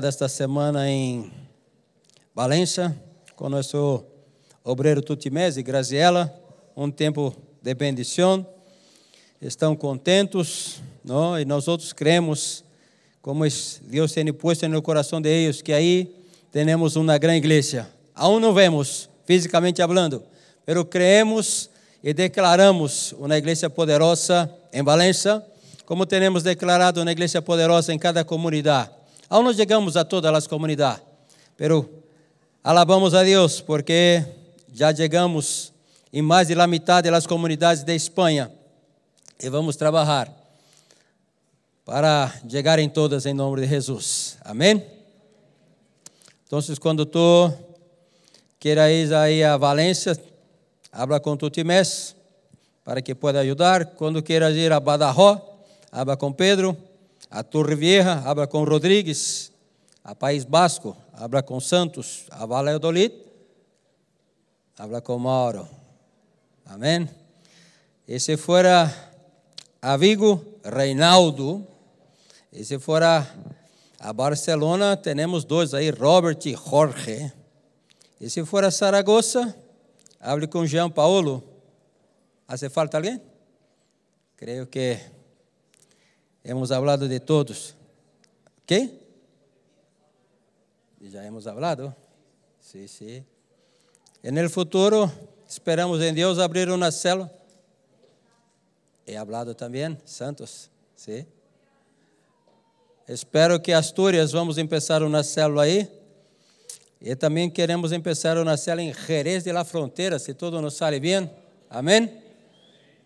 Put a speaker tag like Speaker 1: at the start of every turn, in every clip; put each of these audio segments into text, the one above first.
Speaker 1: Desta semana em Valência, com nosso obreiro Tutimese e Graziela, um tempo de bendição. Estão contentos, não? e nós outros cremos, como Deus tem posto no coração de eles, que aí temos uma grande igreja. Aún não vemos, fisicamente falando, mas creemos e declaramos uma igreja poderosa em Valência, como temos declarado uma igreja poderosa em cada comunidade. Aún não chegamos a todas as comunidades, pero alabamos a Deus porque já chegamos em mais de la metade das comunidades de Espanha e vamos trabalhar para chegar em todas em nome de Jesus. Amém? Então, quando tu queres ir a Valência, habla com tu timés para que pueda ajudar. Quando queiras ir a Badajoz, habla com Pedro. A Torre Vieja, habla com Rodrigues. A País Basco, habla com Santos. A Valladolid, habla com Mauro. Amém? E se fora a Vigo, Reinaldo. E se fora a Barcelona, temos dois aí, Robert e Jorge. E se for a Saragossa, hable com Jean Paulo. Hace falta alguém? Creio que hemos hablado de todos. ¿Qué? Já hemos hablado. Sí, sí. En el futuro, esperamos em Deus abrir uma célula. He hablado também, Santos. Sí. Espero que Astúrias vamos começar uma célula aí. E também queremos começar uma célula em Jerez de la Fronteira, se tudo nos sale bem. Amém?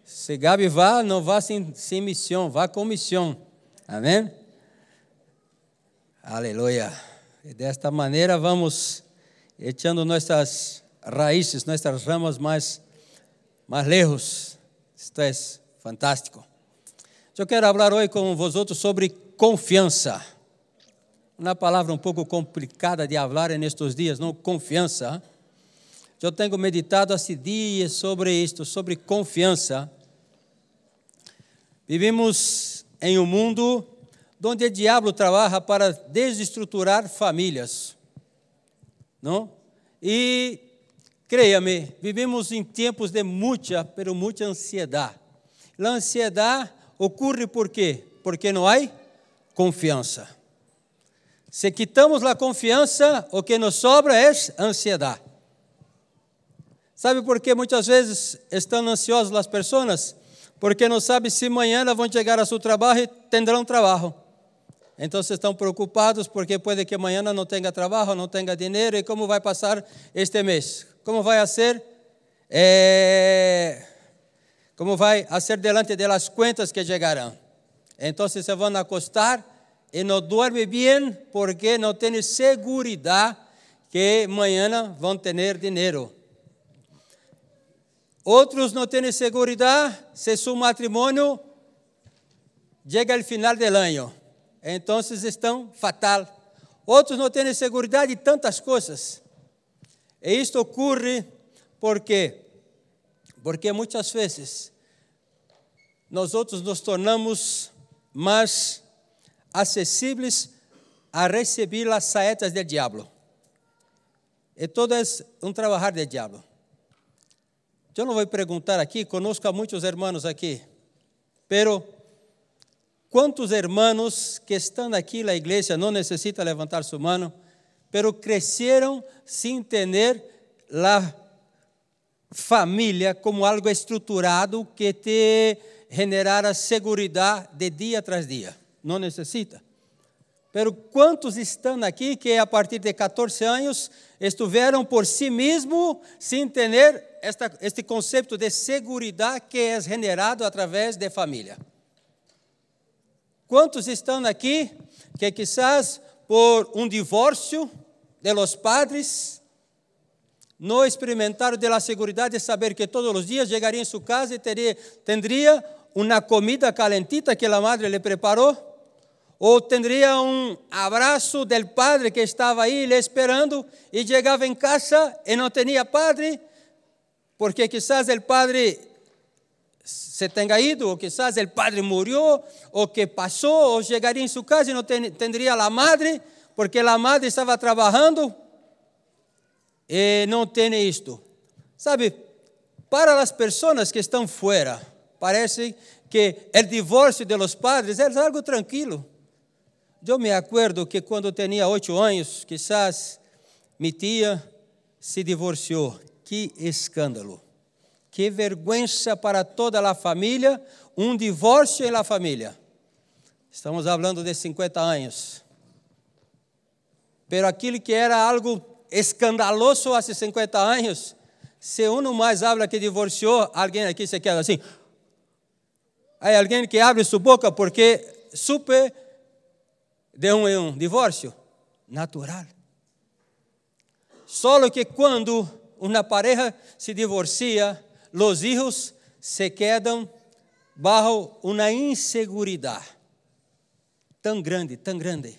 Speaker 1: Se Gabi vá, não vá sem, sem missão, vá com missão. Amém? Aleluia. E desta maneira vamos echando nossas raízes, nossas ramas mais, mais lejos. Isto é fantástico. Eu quero falar hoje com vosotros sobre confiança. Uma palavra um pouco complicada de falar nestes dias, não? Confiança. Eu tenho meditado há dias sobre isto, sobre confiança. Vivimos em um mundo onde o diabo trabalha para desestruturar famílias, não? E creia-me, vivimos em tempos de muita, pero muita ansiedade. A ansiedade ocorre por quê? Porque não há confiança. Se quitamos a confiança, o que nos sobra é ansiedade. Sabe por que muitas vezes estão ansiosas as pessoas? Porque não sabem se amanhã vão chegar a seu trabalho e terão trabalho. Então estão preocupados porque pode que amanhã não tenha trabalho, não tenha dinheiro e como vai passar este mês? Como vai ser? É... Como vai ser delante das contas que chegarão? Então se vão acostar e não dorme bem porque não tem segurança que amanhã vão ter dinheiro. Outros não têm segurança se seu matrimônio chega ao final do ano. Então estão fatal. Outros não têm segurança de tantas coisas. E isto ocorre porque porque muitas vezes nós outros nos tornamos mais acessíveis a receber as saetas do diabo. E todo é um trabalhar do diabo. Eu não vou perguntar aqui, conosco há muitos irmãos aqui, pero quantos irmãos que estão aqui na igreja não necessitam levantar sua mão, pero cresceram sem ter a família como algo estruturado que te generara segurança de dia tras dia não necessita. Pero quantos estão aqui que a partir de 14 anos estiveram por si mesmo sem ter esta, este conceito de segurança que é generado através de família? Quantos estão aqui que quizás por um divórcio de los padres não experimentaram de la segurança de saber que todos os dias chegaria em sua casa e teria, tendria uma comida calentita que a madre lhe preparou? Ou teria um abraço do padre que estava aí lhe esperando e chegava em casa e não tinha padre, porque quizás o padre se tenha ido, ou quizás o padre morreu, ou que passou, ou chegaria em sua casa e não teria a madre, porque a madre estava trabalhando e não tem isto. Sabe, para as pessoas que estão fora, parece que o divórcio de los padres é algo tranquilo. Eu me acuerdo que quando tinha oito anos, quizás minha tia se divorciou. Que escândalo! Que vergüenza para toda a família, um divórcio na família. Estamos falando de 50 anos. Pero aquilo que era algo escandaloso há 50 anos, se um mais habla que divorciou, alguém aqui se queda assim. Há alguém que abre sua boca porque supe de um, um divórcio natural. Só que quando uma pareja se divorcia, os filhos se quedam bajo uma inseguridade tão grande, tão grande,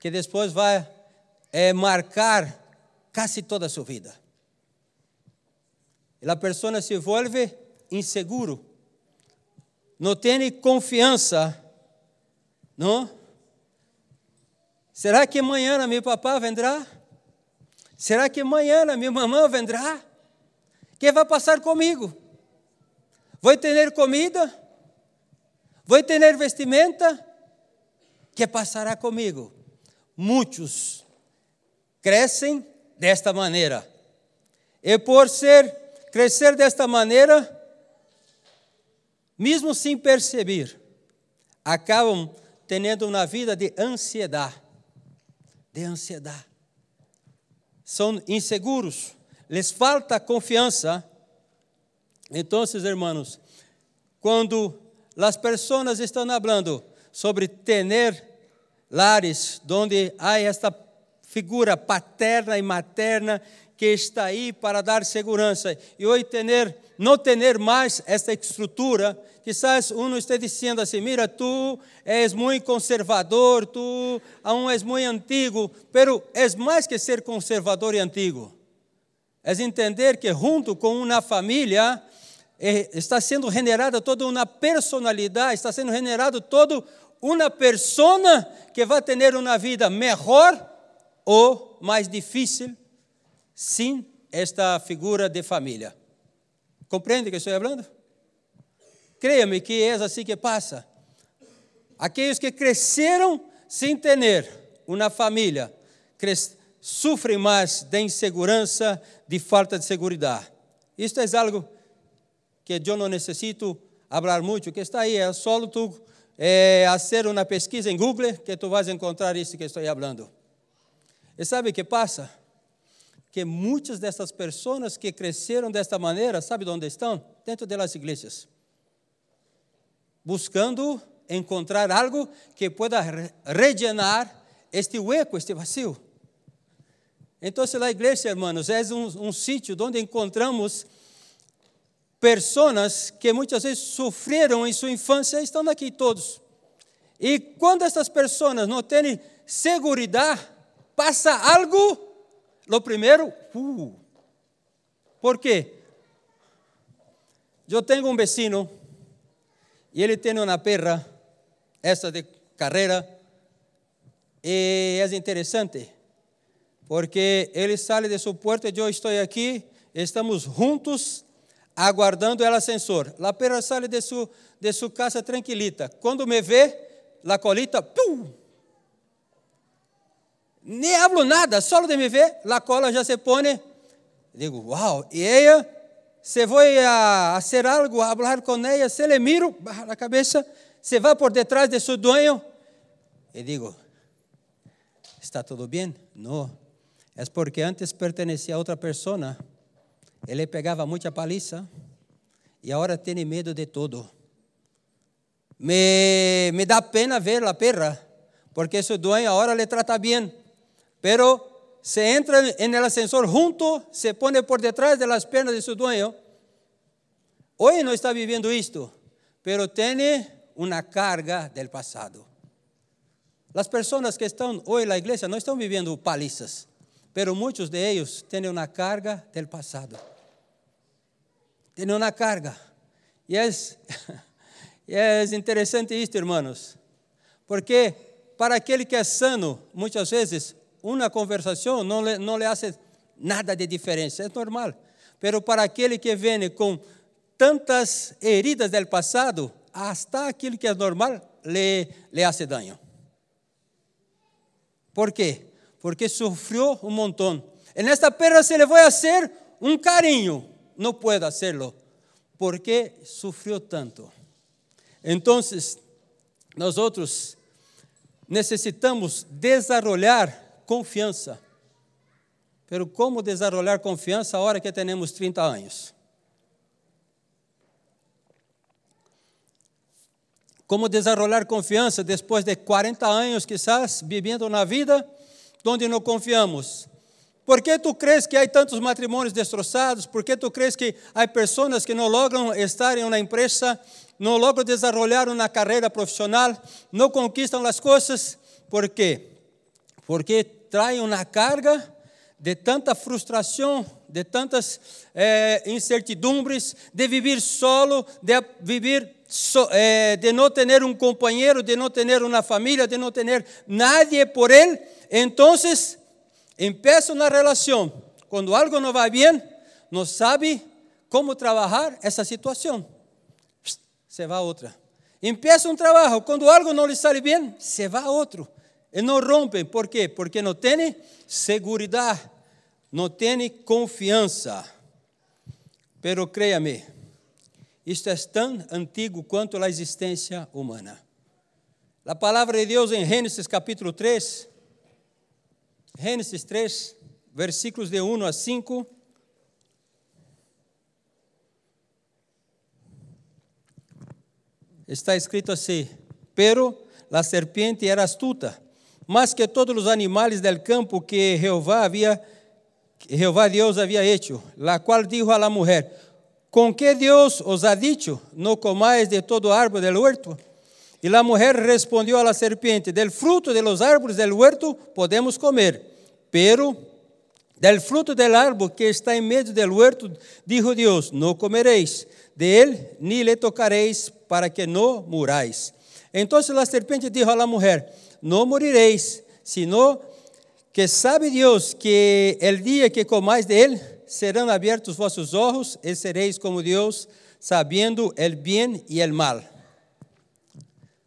Speaker 1: que depois vai é, marcar quase toda a sua vida. E a pessoa se volve inseguro, não tem confiança, não? Será que amanhã meu papá vendrá? Será que amanhã minha mamãe vendrá? Que vai passar comigo? Vou ter comida? Vou ter vestimenta? que passará comigo? Muitos crescem desta maneira. E por ser crescer desta maneira, mesmo sem perceber, acabam tendo uma vida de ansiedade. De ansiedade. São inseguros, lhes falta confiança. Então, irmãos, quando as pessoas estão falando sobre ter lares onde há esta figura paterna e materna que está aí para dar segurança. E hoje ter, não ter mais esta estrutura, quizás um está dizendo assim, mira, tu és muito conservador, tu aún és muito antigo, pero és mais que ser conservador e antigo. É entender que junto com uma família eh, está sendo generada toda uma personalidade, está sendo generado todo uma pessoa que vai ter uma vida melhor ou mais difícil sem esta figura de família. Compreende o que estou falando? Creia-me que é assim que passa. Aqueles que cresceram sem ter uma família sofrem mais de insegurança, de falta de segurança. Isto é algo que eu não necessito falar muito, que está aí, é só tu é, fazer uma pesquisa em Google que tu vais encontrar isso que estou falando. E sabe o que passa? Que muitas dessas pessoas que cresceram desta maneira, sabe onde estão? Dentro das igrejas. Buscando encontrar algo que pueda rellenar este hueco, este vacío. Então, a igreja, hermanos, é um, um sítio onde encontramos pessoas que muitas vezes sofreram em sua infância estão aqui todos. E quando essas pessoas não têm segurança, passa algo, lo primeiro, uh, por quê? Eu tenho um vecino e ele tem uma perra, essa de carreira, e é interessante, porque ele sai de sua porta, eu estou aqui, estamos juntos aguardando el ascensor. La perra sale de su, de su casa tranquilita. Quando me vê, la colita, ¡pum! Nem hablo nada, só de me ver, la cola já se pone. Digo, uau! E ela, se vou a fazer algo, a falar com ela, se le miro, baja a cabeça, se vai por detrás de seu dueño. E digo, ¿está tudo bem? Não. É porque antes pertencia a outra pessoa ele pegava muita paliça e agora tem medo de tudo. Me, me dá pena ver a perra, porque seu dono agora le trata bem, pero se entra en el ascensor junto, se pone por detrás de las pernas de su dueño. Hoy no está viviendo esto, pero tiene una carga del pasado. Las personas que están hoy en la iglesia no están viviendo palizas, pero muitos de ellos tienen una carga del pasado. Tienen una carga. E é, e é interessante isto, irmãos, porque para aquele que é sano, muitas vezes, uma conversação não não le hace nada de diferença, é normal. Pero para aquele que vem com tantas heridas do passado, hasta aquilo que é normal le, le hace daño. ¿Por quê? Porque sofreu um montão. En esta perra se le vai fazer um carinho, não pode hacerlo, porque sofreu tanto. Então, nós outros necessitamos desarrollar confiança. Pero como desarrollar confiança a hora que temos 30 anos? Como desarrollar confiança depois de 40 anos, quizás, vivendo na vida onde não confiamos? Por que tu crees que há tantos matrimônios destroçados? Por que tu crees que há pessoas que não logram estar em uma empresa, não logram desenvolver uma carreira profissional, não conquistam as coisas? Por quê? Porque traem uma carga de tanta frustração, de tantas eh, incertidumbres, de viver solo, de viver so, eh, de não ter um companheiro, de não ter uma família, de não ter nadie por ele. Então, Empieza una relación. Cuando algo no va bien, no sabe cómo trabajar esa situación. Se va a otra. Empieza un trabajo. Cuando algo no le sale bien, se va a otro. Y no rompe. ¿Por qué? Porque no tiene seguridad. No tiene confianza. Pero créame, isto é tão antigo quanto a existência humana. A palavra de Deus em Gênesis capítulo 3 Gênesis 3, versículos de 1 a 5. Está escrito assim: Pero la serpiente era astuta, más que todos os animales del campo que Jehová havia Jehová Deus havia hecho, la cual dijo a la mujer: ¿Con qué Dios os ha dicho, no comáis de todo árbol del huerto? E a mulher respondeu à serpiente: Del fruto de los árboles del huerto podemos comer, pero del fruto del árbol que está em meio del huerto, dijo Deus: No comereis de él, ni le tocareis, para que no murais. Então a serpiente dijo a la mujer: No morireis, sino que sabe Deus que el dia que comais de él, serão abertos vossos olhos e sereis como Deus, sabendo el bien e el mal.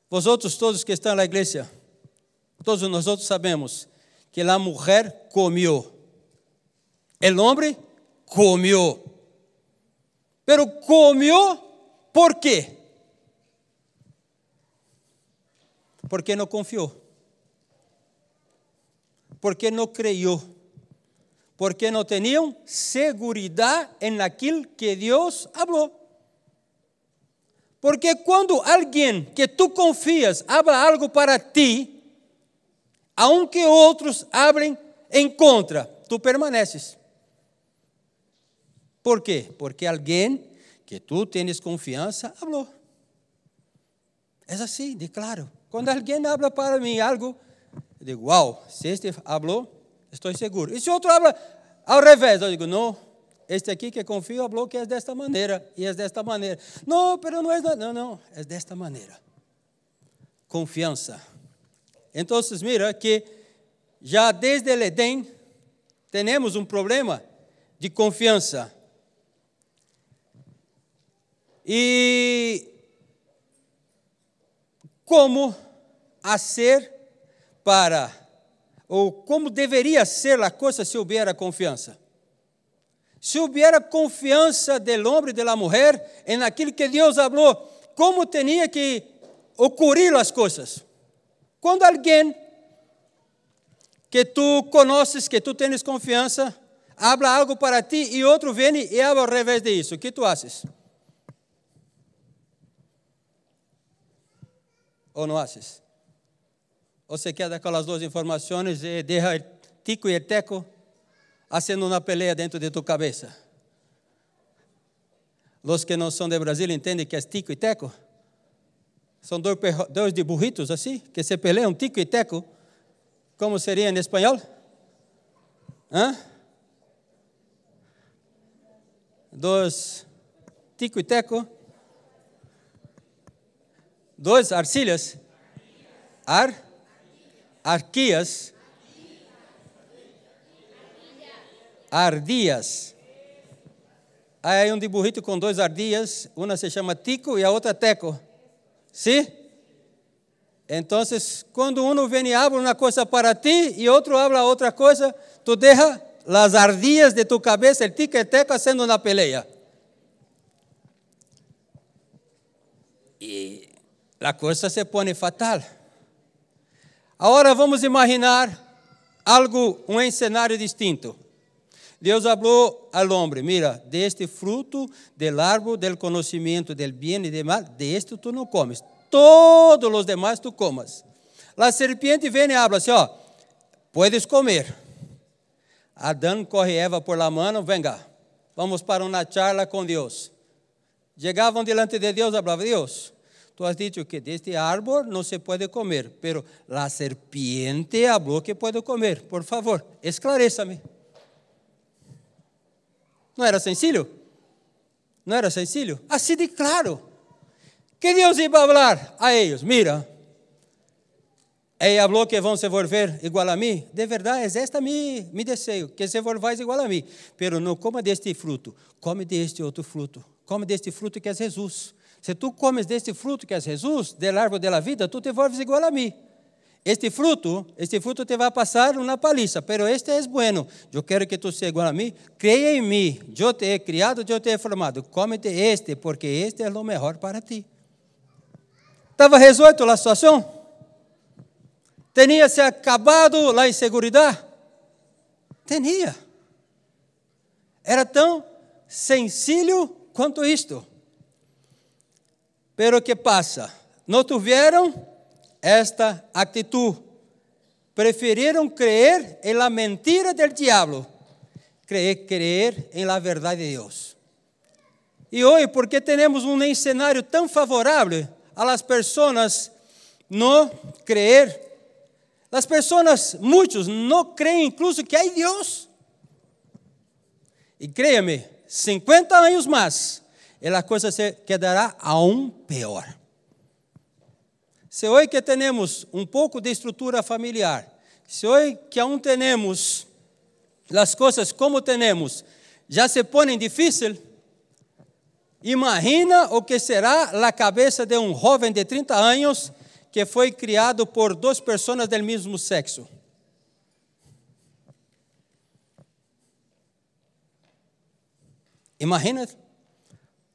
Speaker 1: Vosotros todos que estão na igreja, todos nós outros sabemos que a mulher comió. El hombre comió. Pero comió por quê? Porque não confiou. Porque não creyó. Porque não tinham segurança em aquilo que Deus falou. Porque quando alguém que tu confias habla algo para ti, aunque outros abrem em contra, tu permaneces. ¿Por quê? Porque alguém que tu tens confiança falou. É assim, de claro. Quando alguém habla para mim algo, eu digo, uau, se este falou, estou seguro. E se outro habla ao revés, eu digo, não, este aqui que confio falou que é desta maneira e é desta maneira. Não, pero não é não, não, é desta maneira. Confiança. Então, mira que já desde o Edém temos um problema de confiança. E como a ser para, ou como deveria ser a coisa se houvera confiança? se hubiera confiança del homem e de la mujer en aquilo que Deus falou, como tinha que ocorrer as coisas. Quando alguém que tu conheces, que tu tens confiança, habla algo para ti e outro vem e habla ao revés de isso, o que tu haces? Ou não haces? Você quer aquelas duas informações e deixa tico e teco haciendo una pelea dentro de tu cabeza. Los que no son de Brasil entendem que é tico e teco. São dois, dois de burritos assim, que se peleam, tico e teco. Como seria em espanhol? Hã? Dois tico e teco. Dois arcilhas. Ar? Arquías, ardías. Aí hay um dibujito com dois ardillas, uma se chama Tico e a outra Teco. ¿Sí? Então, quando um vem habla uma coisa para ti e outro habla outra coisa, tu deja as ardillas de tu cabeça, el tico e teco, haciendo uma pelea. E a coisa se põe fatal. Agora vamos imaginar algo, um cenário distinto. Deus falou ao homem: Mira, deste fruto del árbol del conhecimento del bien e del mal, de este tu não comes. Todos os demais tu comas. A serpiente vem e habla assim: ó, puedes comer. Adão corre Eva por la mano, venga, vamos para uma charla com Deus. Chegavam diante de Deus, falava: Deus, tu has dicho que deste árbol não se pode comer, pero a serpiente falou que pode comer. Por favor, esclareça-me. Não era sencillo? Não era sencillo? Assim de claro. Que Deus ia falar a eles: Mira, ele falou que vão se volver igual a mim. De verdade, é este mi, mi desejo, que se volvais igual a mim. Pero não coma deste fruto, come deste outro fruto. Come deste fruto que é Jesus. Se tu comes deste fruto que é Jesus, del árbol da vida, tu te volves igual a mim. Este fruto, este fruto te vai passar uma paliza, pero este é bueno. Eu quero que tu seja igual a mim. Creia em mim. Eu te he criado, eu te he formado. Cómete este, porque este é o melhor para ti. Estava resolto a situação? Tinha se acabado a inseguridade? Tinha. Era tão sencillo quanto isto. Pero que passa? Não tiveram esta actitud. Preferiram creer em la mentira del diablo, creer, creer em la verdade de Deus. E hoje, porque temos um cenário tão favorável a las pessoas não creer, as pessoas, muitos, não creem incluso que há Deus. E créame, 50 anos mais, a coisa se quedará aún pior. Se hoje que temos um pouco de estrutura familiar, se hoje que aún temos as coisas como temos, já se põem difícil, imagina o que será a cabeça de um jovem de 30 anos que foi criado por duas pessoas do mesmo sexo. Imagina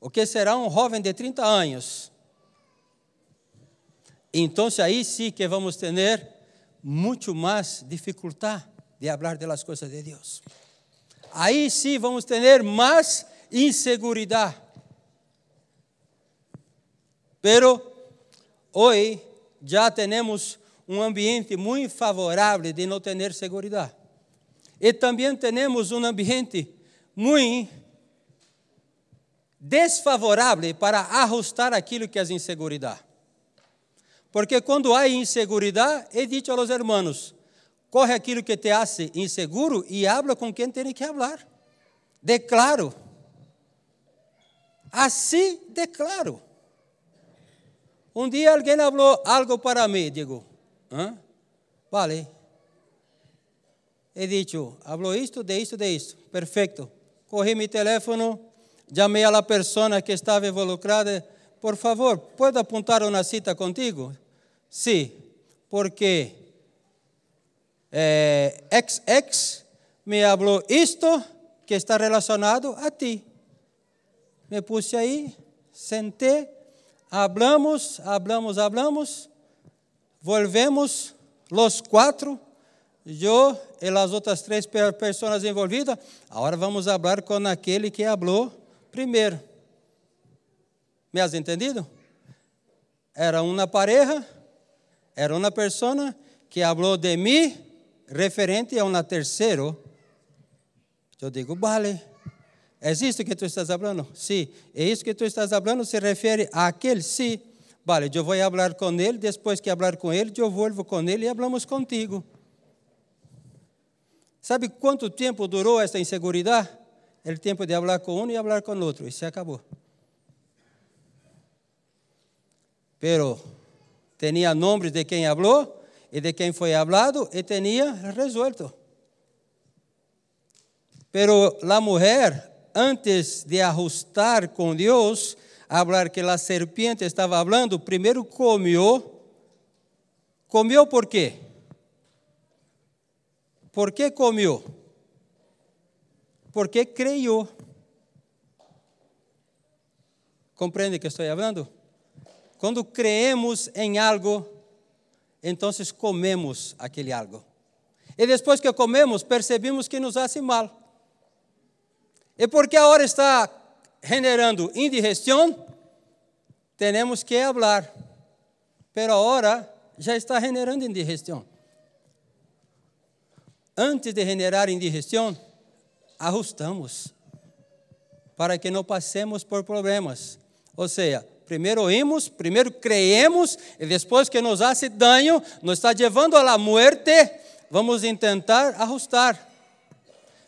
Speaker 1: o que será um jovem de 30 anos então aí sim que vamos ter muito mais dificuldade de falar das coisas de Deus. Aí sim vamos ter mais inseguridade. Pero hoje já temos um ambiente muito favorável de não ter segurança. E também temos um ambiente muito desfavorável para ajustar aquilo que é inseguridade. Porque quando há inseguridade, he dicho a los hermanos, corre aquilo que te hace inseguro e habla com quem tem que hablar. Declaro. Assim declaro. Um dia alguém falou algo para mim, digo, Hã? vale. He dicho, falou isto, de isto, de isto. Perfeito. Corri meu telefone, chamei a la persona que estava involucrada. Por favor, pode apontar uma cita contigo? Sí, porque eh, ex me habló esto que está relacionado a ti. Me puse aí, senté, hablamos, hablamos, hablamos, volvemos los quatro, eu e as outras três pessoas envolvidas. Agora vamos falar com aquele que falou primeiro. Me has entendido? Era uma pareja era uma pessoa que falou de mim referente a um terceiro. Eu digo, vale. É isso que tu estás falando? Sim. É isso que tu estás falando? Se refere a aquele? Sim. Vale, eu vou falar com ele, depois que falar com ele, eu volvo com ele e falamos contigo. Sabe quanto tempo durou essa insegurança? O tempo de falar com um e falar com outro, e se acabou. Pero tinha nomes de quem falou e de quem foi hablado e tinha resuelto. Pero la mujer, antes de ajustar com Deus, hablar que a serpiente estava hablando, primeiro comió. Comió por quê? ¿Por qué comió? Porque creyó. Compreende que estou falando? Quando creemos em algo, então comemos aquele algo. E depois que comemos, percebemos que nos faz mal. E porque agora está generando indigestão, temos que falar. Pero agora já está generando indigestão. Antes de generar indigestão, ajustamos para que não passemos por problemas. Ou seja, primeiro oímos, primeiro creemos e depois que nos hace daño, nos está levando la muerte, vamos tentar ajustar.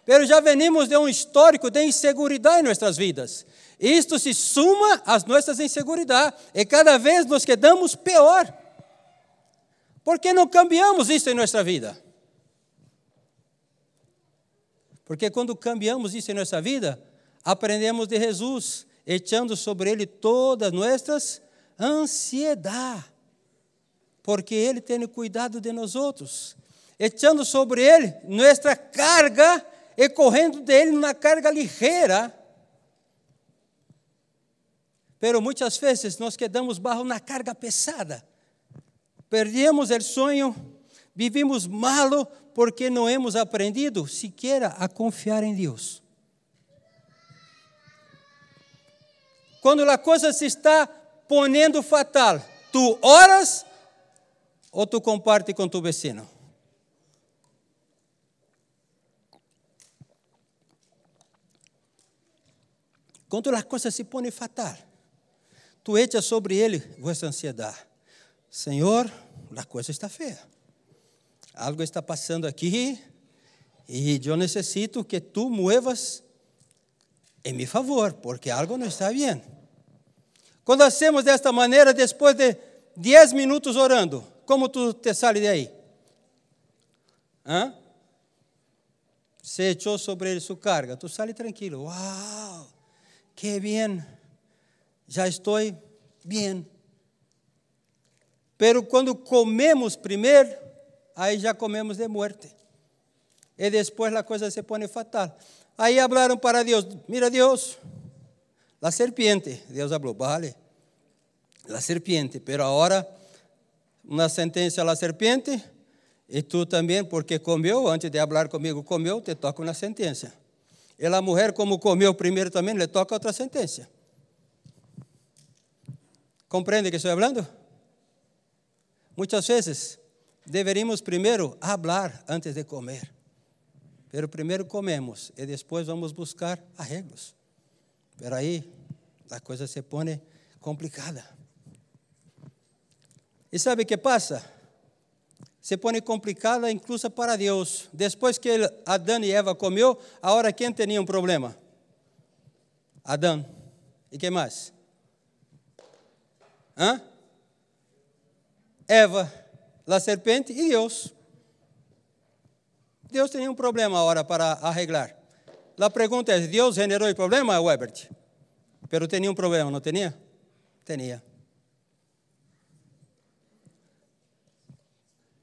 Speaker 1: Pero já venimos de um histórico de insegurança em nossas vidas. Isto se suma às nossas inseguridades e cada vez nos quedamos pior. Por que não cambiamos isso em nossa vida? Porque quando cambiamos isso em nossa vida, aprendemos de Jesus, echando sobre ele todas nossas ansiedades, porque ele tem cuidado de nós outros, echando sobre ele nossa carga e correndo dele na carga ligeira. Pero muitas vezes nós quedamos barro na carga pesada. Perdemos o sonho, vivimos malo porque não hemos aprendido sequer a confiar em Deus. Quando a coisa se está ponendo fatal, tu oras ou tu comparte com tu vecino? Quando a coisa se põe fatal, tu echas sobre ele vossa ansiedade. Senhor, a coisa está feia. Algo está passando aqui e eu necessito que tu muevas em meu favor, porque algo não está bem. Quando hacemos desta maneira, depois de 10 minutos orando, como tu te sale de? Hã? Se echou sobre ele sua carga, tu sale tranquilo. Uau, que bem, já estou bem. Pero quando comemos primeiro, aí já comemos de morte. E depois a coisa se põe fatal. Aí falaram para Deus: Mira, Deus, a serpiente. Deus falou: Vale, a serpiente, pero agora uma sentença a serpiente, e tu também, porque comeu, antes de falar comigo, comeu, te toca uma sentença. E a mulher, como comeu primeiro também, lhe toca outra sentença. Compreende que estou falando? Muitas vezes deveríamos primeiro falar antes de comer. Pero primeiro comemos e depois vamos buscar arreglos. Pero aí a coisa se põe complicada. E sabe o que passa? Se põe complicada incluso para Deus. Depois que Adão e Eva comeu, agora quem tinha um problema? Adão. E que mais? Hã? Eva, a serpente e Deus. Deus tinha um problema agora para arreglar. A pergunta é: Deus generou o problema, Webert? Pero tinha um problema, não tinha?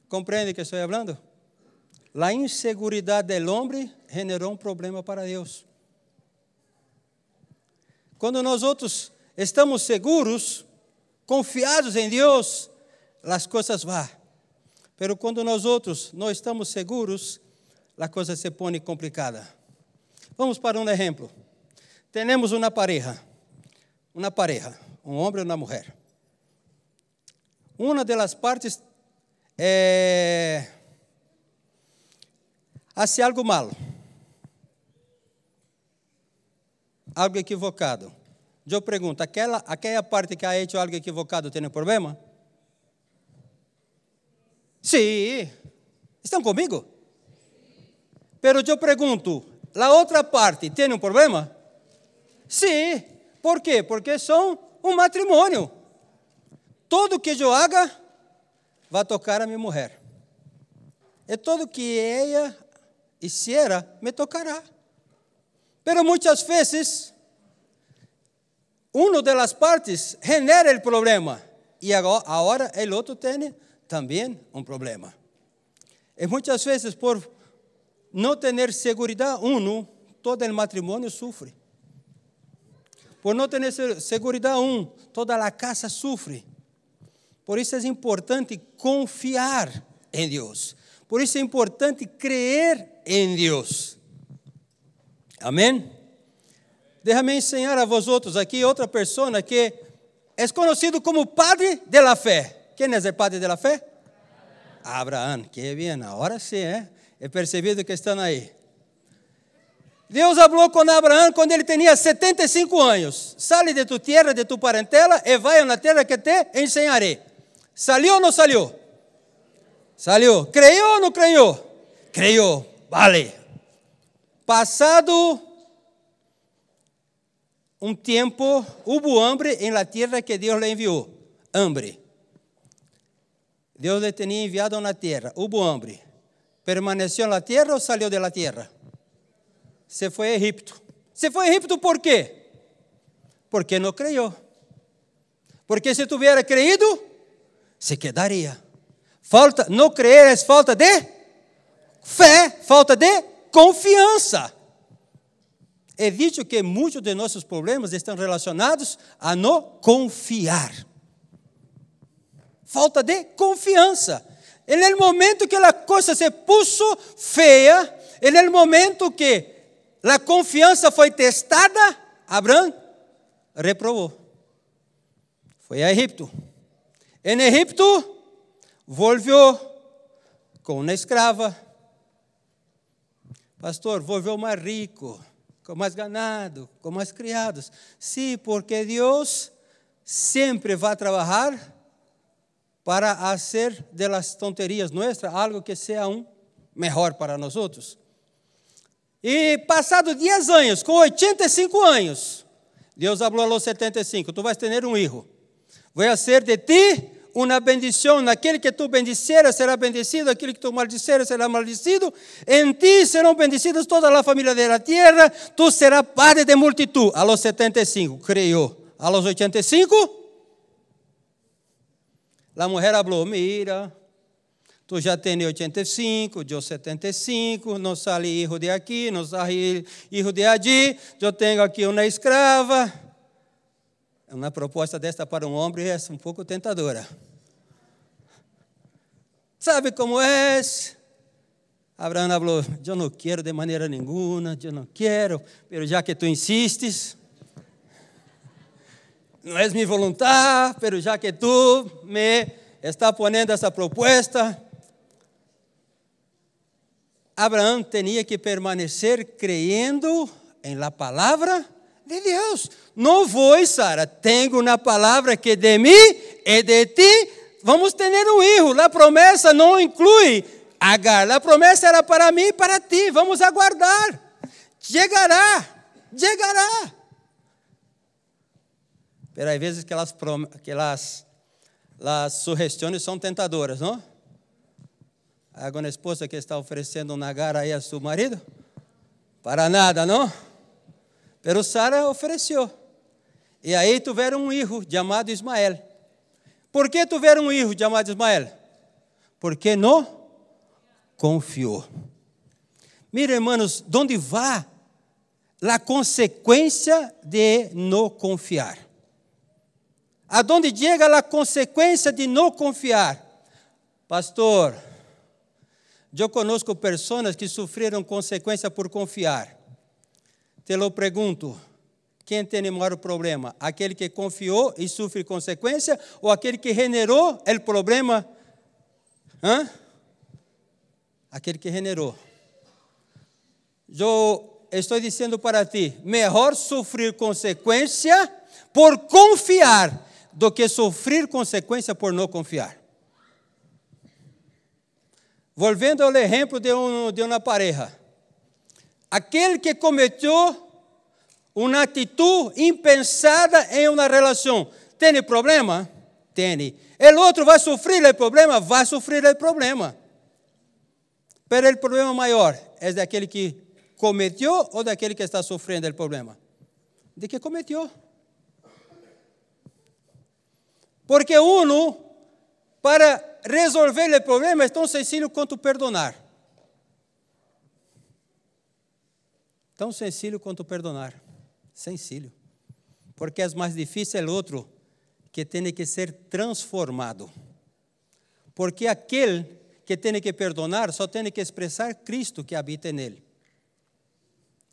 Speaker 1: Compreende que estou falando? A insegurança do homem generou um problema para Deus. Quando nós outros estamos seguros, confiados em Deus, as coisas vão. Pero quando nós outros não estamos seguros, a coisa se põe complicada. Vamos para um exemplo. Temos uma pareja, uma pareja, um homem e uma mulher. Uma das partes é, hace algo malo, algo equivocado. Eu pergunto, aquela, aquela parte que ha hecho algo equivocado tem problema? Sim. Estão comigo? Pero eu pergunto, a outra parte tem um problema? Sim. Por quê? Porque são um matrimônio. Tudo que eu haga vai tocar a minha mulher. E todo que ela hiciera me tocará. Pero muitas vezes, uma das partes genera o problema e agora o outro tem também um problema. E muitas vezes, por não ter segurança, um, todo o matrimônio sofre. Por não ter segurança, um, toda a casa sofre. Por isso é importante confiar em Deus. Por isso é importante crer em Deus. Amém? Déjame ensinar a vosotros aqui outra pessoa que é conhecido como padre de la fé. Quem é o padre de la? Abraão. Que bem, agora sim, é? He percebido que estão aí. Deus falou com Abraão quando ele tinha 75 anos. Sale de tu terra, de tu parentela e vai na terra que te ensinarei. Salió ou não salió? Salió. ¿Creyó ou não creyó? Creyó. Vale. Passado um tempo, hubo hambre em la tierra que Deus le enviou. Hambre. Deus le tinha enviado na terra. Hubo hambre. Permaneceu na terra ou saiu de la terra? Se foi a Egipto. Se foi a Egipto por quê? Porque não creyó. Porque se tivesse creído, se quedaria. Falta, não crer é falta de fé, falta de confiança. É dito que muitos de nossos problemas estão relacionados a não confiar. Falta de confiança. É no momento que a coisa se puso feia, é no momento que a confiança foi testada, Abraão reprovou. Foi a Egipto. Em Egipto, volvió com uma escrava. Pastor, volvió mais rico, com mais ganado, com mais criados. Sim, porque Deus sempre vai trabalhar para fazer de las tonterias nuestras algo que seja um melhor para nós outros. E passado 10 anos, com 85 anos, Deus falou aos 75, tu vais ter um filho. Vou ser de ti uma bendição. Aquele que tu bendiceres será bendecido, aquele que tu maldeceres será maldecido. Em ti serão bendecidas toda a família da terra. Tu serás padre de multitud. A los 75, creio. A los 85, a mulher falou: Mira, tu já tens 85, eu 75, não sai hijo de aqui, não sai hijo de allí, eu tenho aqui uma escrava. Uma proposta desta para um homem é um pouco tentadora. Sabe como é? Abraão falou: Eu não quero de maneira nenhuma, eu não quero, mas já que tu insistes, não és mi voluntad, mas já que tu me está ponendo essa proposta, Abraão tinha que permanecer creyendo em la palavra de Deus. Não vou, Sara, tenho uma palavra que de mim e de ti vamos ter um filho. A promessa não inclui Agar. A promessa era para mim e para ti. Vamos aguardar. Chegará. Chegará. Pero às vezes aquelas, aquelas as sugestões são tentadoras, não? Alguma esposa que está oferecendo um Agar aí a seu marido? Para nada, não? Pero Sara ofereceu. E aí tiveram um filho chamado Ismael. Por que tiveram um filho chamado Ismael? Porque não confiou. Mira, hermanos, onde vai a consequência de não confiar? Aonde chega a consequência de não confiar? Pastor, eu conosco pessoas que sofreram consequência por confiar. Te lo pergunto, quem tem maior problema? Aquele que confiou e sofre consequência ou aquele que generou o problema? Hã? Aquele que generou. Eu estou dizendo para ti: melhor sofrer consequência por confiar do que sofrer consequência por não confiar. Volvendo ao exemplo de, um, de uma pareja. Aquele que cometeu uma atitude impensada em uma relação. Tem problema? Tem. O outro vai sofrer o problema? Vai sofrer o problema. Pero o problema maior é daquele que cometeu ou daquele que está sofrendo o problema? De que cometeu. Porque uno, para resolver o problema, é tão sencillo quanto perdonar. Tão sencillo quanto perdonar. Sencillo. Porque é mais difícil o outro que tem que ser transformado. Porque aquele que tem que perdonar só tem que expressar Cristo que habita nele.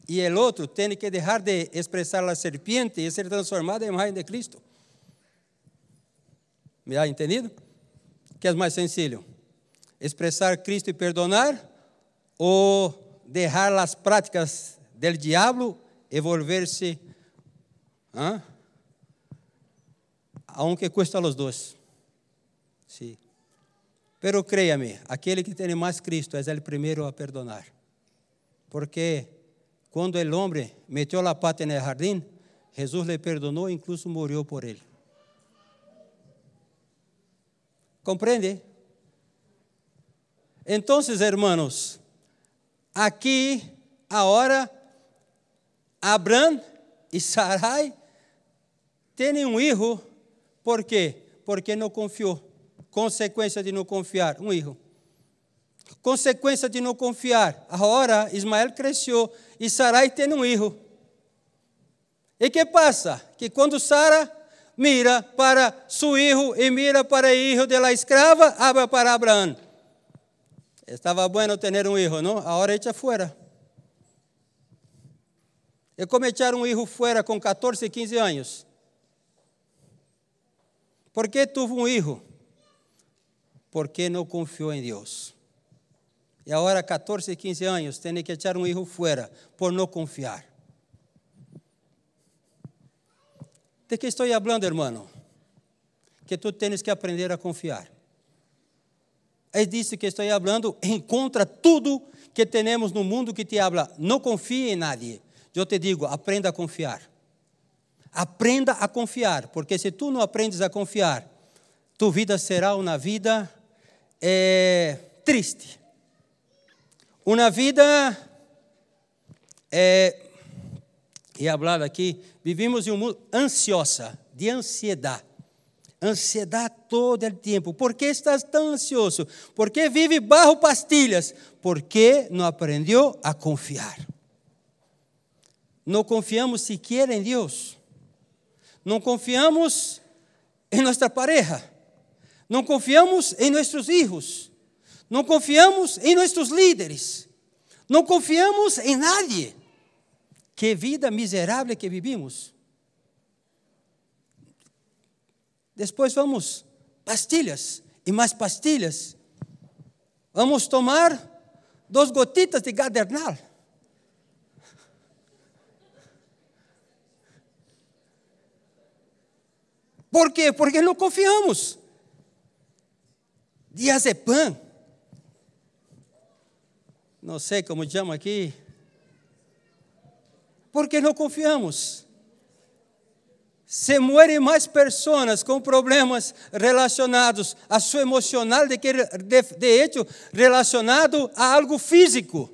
Speaker 1: E o outro tem que deixar de expressar a serpiente e ser transformado em imagem de Cristo. Me ha entendido? Que é mais sencillo? Expressar Cristo e perdonar ou deixar as práticas del diabo e volver-se ¿ah? aunque cuesta los dos. Sí. Pero créame, aquele que tem mais Cristo é o primeiro a perdonar. Porque quando o homem meteu a pata no jardim, Jesus lhe perdonou e incluso morreu por ele. Compreende? Então, hermanos, aqui, agora, Abraão e Sarai têm um filho, por quê? Porque não confiou. Consequência de não confiar, um erro. Consequência de não confiar. Agora Ismael cresceu e Sarai tem um filho. E que passa? Que quando Sara mira para seu filho e mira para o filho de la escrava, habla para Abraão. Estava bueno ter um filho, não? Agora echa fora. E como echar um filho fora com 14, 15 anos? Por que tuvo um filho? porque não confiou em Deus. E agora, 14, 15 anos, tem que echar um filho fora por não confiar. De que estou falando, irmão? Que tu tens que aprender a confiar. É disso que estou falando, encontra tudo que temos no mundo que te habla. Não confie em nadie. Eu te digo, aprenda a confiar. Aprenda a confiar, porque se tu não aprendes a confiar, tua vida será uma vida é, triste. Uma vida, é, e falar aqui, vivimos em um mundo ansiosa, de ansiedade. Ansiedade todo o tempo. Por que estás tão ansioso? Por que vive bajo pastilhas? Porque não aprendeu a confiar. Não confiamos sequer em Deus. Não confiamos em nossa pareja não confiamos em nossos filhos, não confiamos em nossos líderes, não confiamos em nadie. Que vida miserável que vivimos. Depois vamos, pastilhas e mais pastilhas. Vamos tomar duas gotitas de gadernal. Por quê? Porque não confiamos diazepam. Não sei como chama aqui. Porque não confiamos. Se morrem mais pessoas com problemas relacionados a seu emocional de que de, de hecho relacionado a algo físico.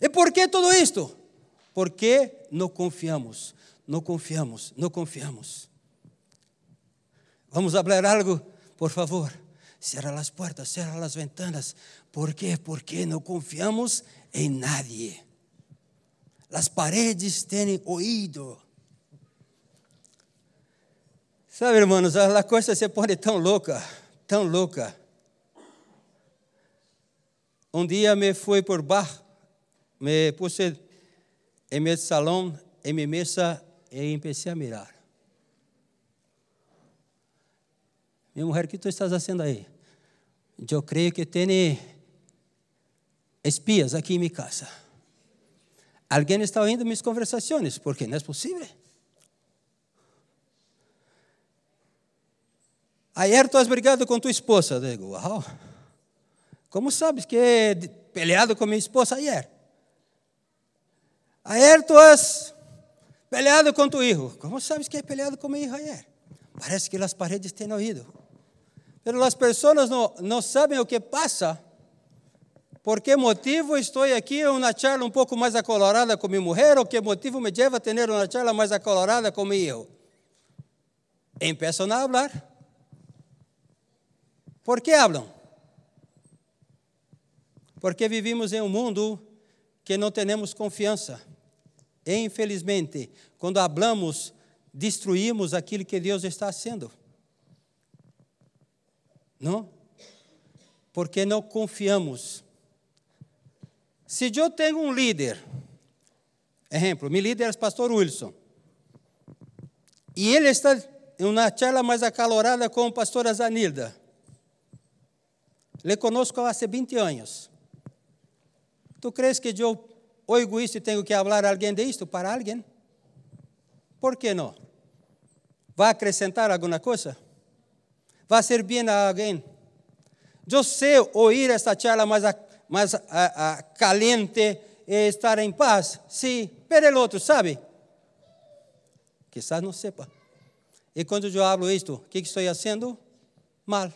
Speaker 1: E por que tudo isto? Porque não confiamos, não confiamos, não confiamos. Vamos falar algo, por favor cierra las puertas, cierra las ventanas. ¿Por qué? Porque no confiamos en nadie. Las paredes tienen oído. Sabe, hermanos, a coisa se pone tão louca, tão louca. Um dia me fui por bar, me puse em meu salão, em minha mesa, e comecei a mirar. Minha mulher, o que tu estás fazendo aí? Eu creio que tem espias aqui em minha casa. Alguém está ouvindo minhas conversações, porque não é possível. Ayer tu has brigado com tua esposa. Eu digo, uau. Como sabes que he peleado com minha esposa ayer? Ayer tu has peleado com tu hijo. Como sabes que he peleado com meu hijo ayer? Parece que as paredes têm ouído. Pero as pessoas não, não sabem o que passa ¿Por qué motivo estoy aquí en una charla un poco más acolorada con mi mujer o qué motivo me lleva a tener una charla más acolorada con mi hijo? Empiezan a hablar. ¿Por qué hablan? Porque vivimos em um mundo que não temos confiança. E, infelizmente, quando hablamos, destruímos aquilo que Deus está fazendo. Não? Porque não confiamos. Se eu tenho um líder, exemplo, meu líder é o pastor Wilson, e ele está em uma charla mais acalorada com a pastora Zanilda. Le conosco há 20 anos. Tu crees que eu, o egoísta, tenho que falar a alguém disto para alguém? Por que não? Vai acrescentar alguma coisa? Vai ser bem a alguém? Eu sei ouvir esta charla mais, mais a, a, caliente e estar em paz. Sim, pero o outro sabe? Quizás não sepa. E quando eu hablo isto, o que estou fazendo? Mal.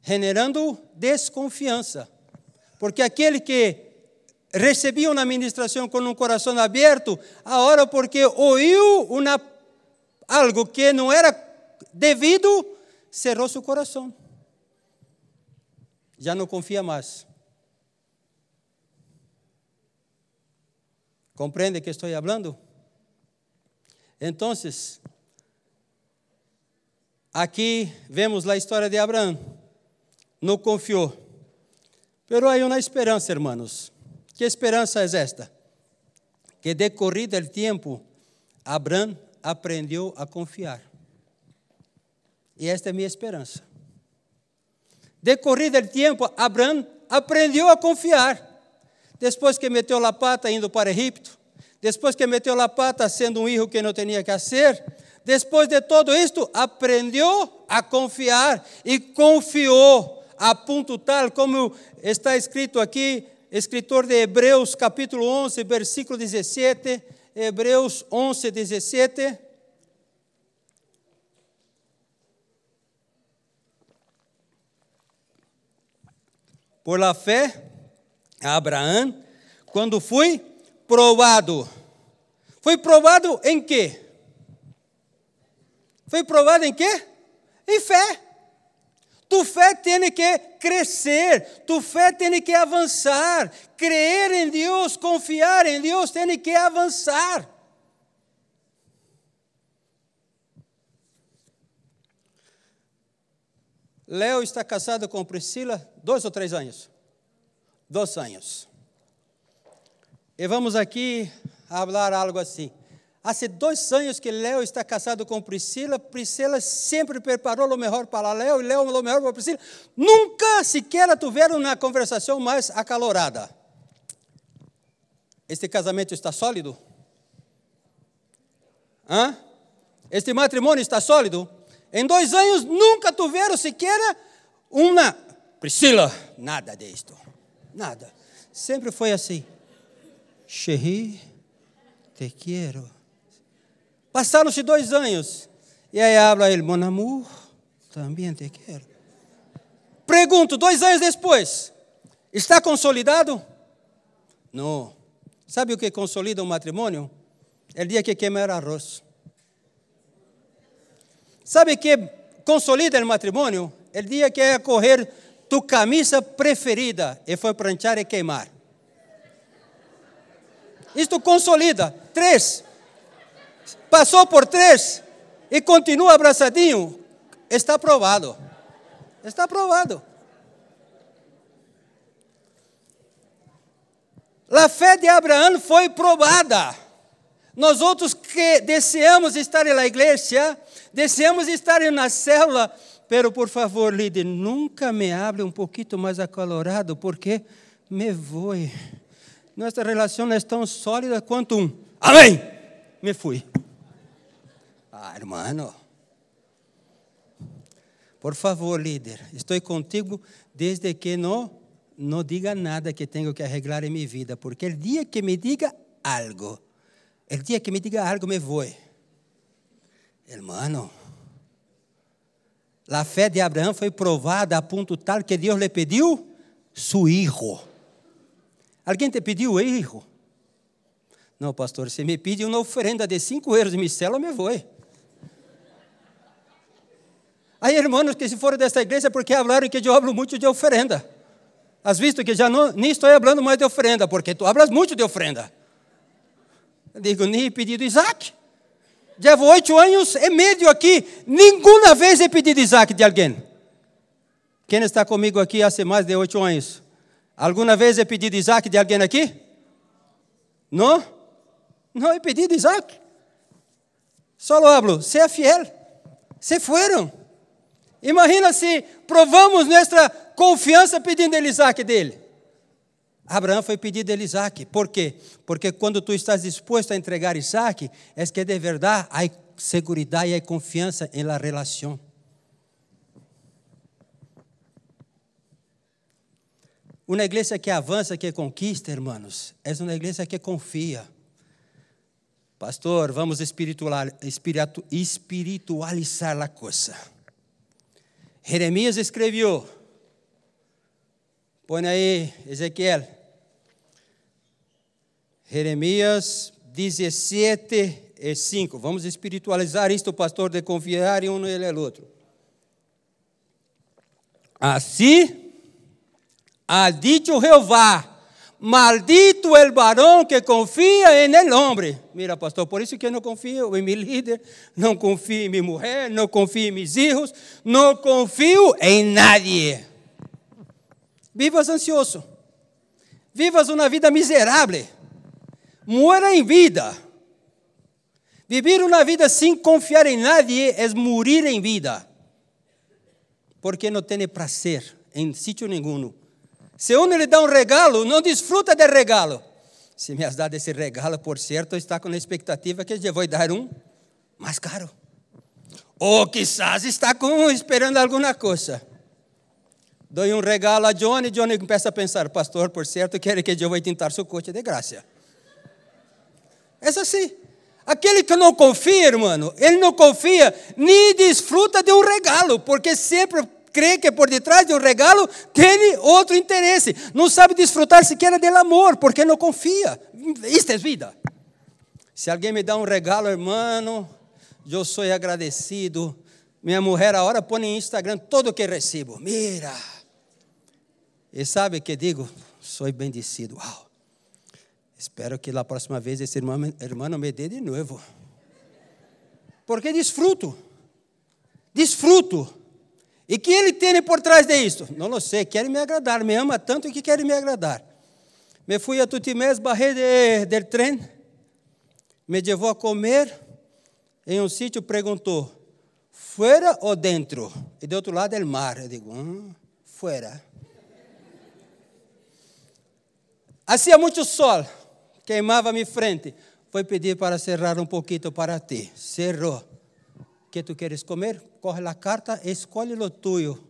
Speaker 1: Generando desconfiança. Porque aquele que recebia uma ministração com um coração aberto, agora porque ouviu uma, algo que não era devido, cerrou seu coração. Já não confia mais. Compreende que estou falando? Então, aqui vemos a história de Abraão. Não confiou. Pero há uma esperança, hermanos. Que esperança é esta? Que decorrido o tempo, Abraão aprendeu a confiar. E esta é minha esperança. Decorrido o tempo, Abraão aprendeu a confiar. Depois que meteu a pata indo para Egipto, depois que meteu a pata sendo um filho que não tinha que ser, depois de todo isto, aprendeu a confiar e confiou a ponto tal como está escrito aqui escritor de Hebreus capítulo 11, versículo 17, Hebreus 11, 17. Por la fé, Abraão, quando foi provado, foi provado em quê? Foi provado em quê? Em fé. Tu fé tem que crescer, tu fé tem que avançar. Crer em Deus, confiar em Deus, tem que avançar. Léo está casado com Priscila dois ou três anos? Dois anos. E vamos aqui falar algo assim. Há dois anos que Léo está casado com Priscila. Priscila sempre preparou o melhor para Léo e Léo o melhor para Priscila. Nunca sequer tiveram uma conversação mais acalorada. Este casamento está sólido? Hã? Este matrimônio está sólido? Em dois anos nunca tiveram sequer uma. Priscila, nada disto. Nada. Sempre foi assim. Chérie, te quero. Passaram-se dois anos. E aí habla ele, mon amour, também te quero. Pergunto, dois anos depois, está consolidado? Não. Sabe o que consolida um matrimônio? É o dia que queima arroz. Sabe o que consolida o matrimônio? É o dia que é correr tu camisa preferida e foi pranchar e queimar. Isto consolida. Três, passou por três e continua abraçadinho, está aprovado. Está aprovado. A fé de Abraão foi provada. Nós outros que desejamos estar na igreja, desejamos estar na célula, pero por favor, líder, nunca me hable um pouquinho mais acalorado, porque me vou. Nossa relação é tão sólida quanto um. Amém! Me fui. Ah, hermano. Por favor, líder, estou contigo desde que não, não diga nada que tenho que arreglar em minha vida, porque o dia que me diga algo, o dia que me diga algo, me vou. Hermano, a fé de Abraão foi provada a ponto tal que Deus lhe pediu su hijo. Alguém te pediu erro? Não, pastor, se me pede uma oferenda de cinco euros de micela, eu me vou. Aí, irmãos que se foram desta igreja porque falaram que eu hablo muito de oferenda. Has visto que já não, nem estou falando mais de oferenda, porque tu hablas muito de oferenda. Eu digo, nem pedido Isaac. Llevo oito anos e meio aqui, nenhuma vez he pedido Isaac de alguém. Quem está comigo aqui há mais de oito anos? Alguma vez he pedido Isaac de alguém aqui? Não? Não he pedido Isaac. Só hablo, seja fiel. Se foram. Imagina se provamos nossa confiança pedindo Isaac dele. Abraão foi pedido ele Isaac. Por quê? Porque quando tu estás disposto a entregar Isaac, é que de verdade há segurança e há confiança em la relação. Uma igreja que avança, que conquista, irmãos, é uma igreja que confia. Pastor, vamos espiritualizar a coisa. Jeremias escreveu, põe aí, Ezequiel, Jeremias 17 e 5. Vamos espiritualizar isto, pastor, de confiar em um e no outro. Assim ha dicho Jehová, maldito el varón que confia en el hombre. Mira, pastor, por isso que eu não confio em meu líder, não confio em minha mulher, não confio em meus filhos, não confio em nadie. Vivas ansioso, vivas uma vida miserável, muera em vida. Vivir uma vida sem confiar em nadie é morir em vida, porque não tem prazer em sítio nenhum se um lhe dá um regalo, não desfruta do regalo. Se me has dado esse regalo, por certo, está com a expectativa que eu vou dar um mais caro. Ou quizás está com, esperando alguma coisa. Dou um regalo a Johnny, Johnny começa a pensar, pastor, por certo, quer que eu vou tentar seu coche de graça. É assim. Aquele que não confia, irmão, ele não confia nem desfruta de um regalo, porque sempre crê que por detrás de um regalo tem outro interesse. Não sabe desfrutar sequer do amor, porque não confia. Isto é vida. Se alguém me dá um regalo, irmão, eu sou agradecido. Minha mulher agora põe em Instagram todo o que recebo. Mira. E sabe o que digo? Sou bendecido. Uau. Espero que na próxima vez esse irmão, irmão me dê de novo. Porque desfruto. Desfruto. E que ele tem por trás disso? Não sei, quer me agradar, me ama tanto que quer me agradar. Me fui a Tutimés, barrei de, del trem, me levou a comer, em um sítio perguntou, fora ou dentro? E do outro lado é o mar. Eu digo, hum, fora. Hacía muito sol, queimava minha frente. Foi pedir para cerrar um pouquinho para ti. Cerrou que tu queres comer, corre a carta, escolhe o tuyo.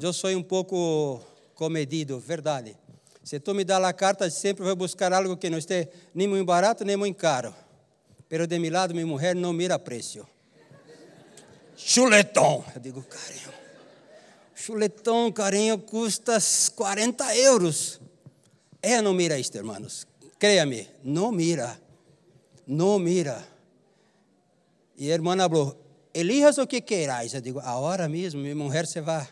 Speaker 1: Eu sou um pouco comedido, verdade. Se tu me dá a carta, sempre vou buscar algo que não esteja nem muito barato, nem muito caro. Pero de meu lado, minha mulher não mira preço. Chuletão. Eu digo, carinho. Chuletão, carinho, custa 40 euros. Ela não mira isto, irmãos. Creia-me, não mira. Não mira. A irmã falou, elijas o que queirais. Eu digo, agora mesmo, minha mulher se vai.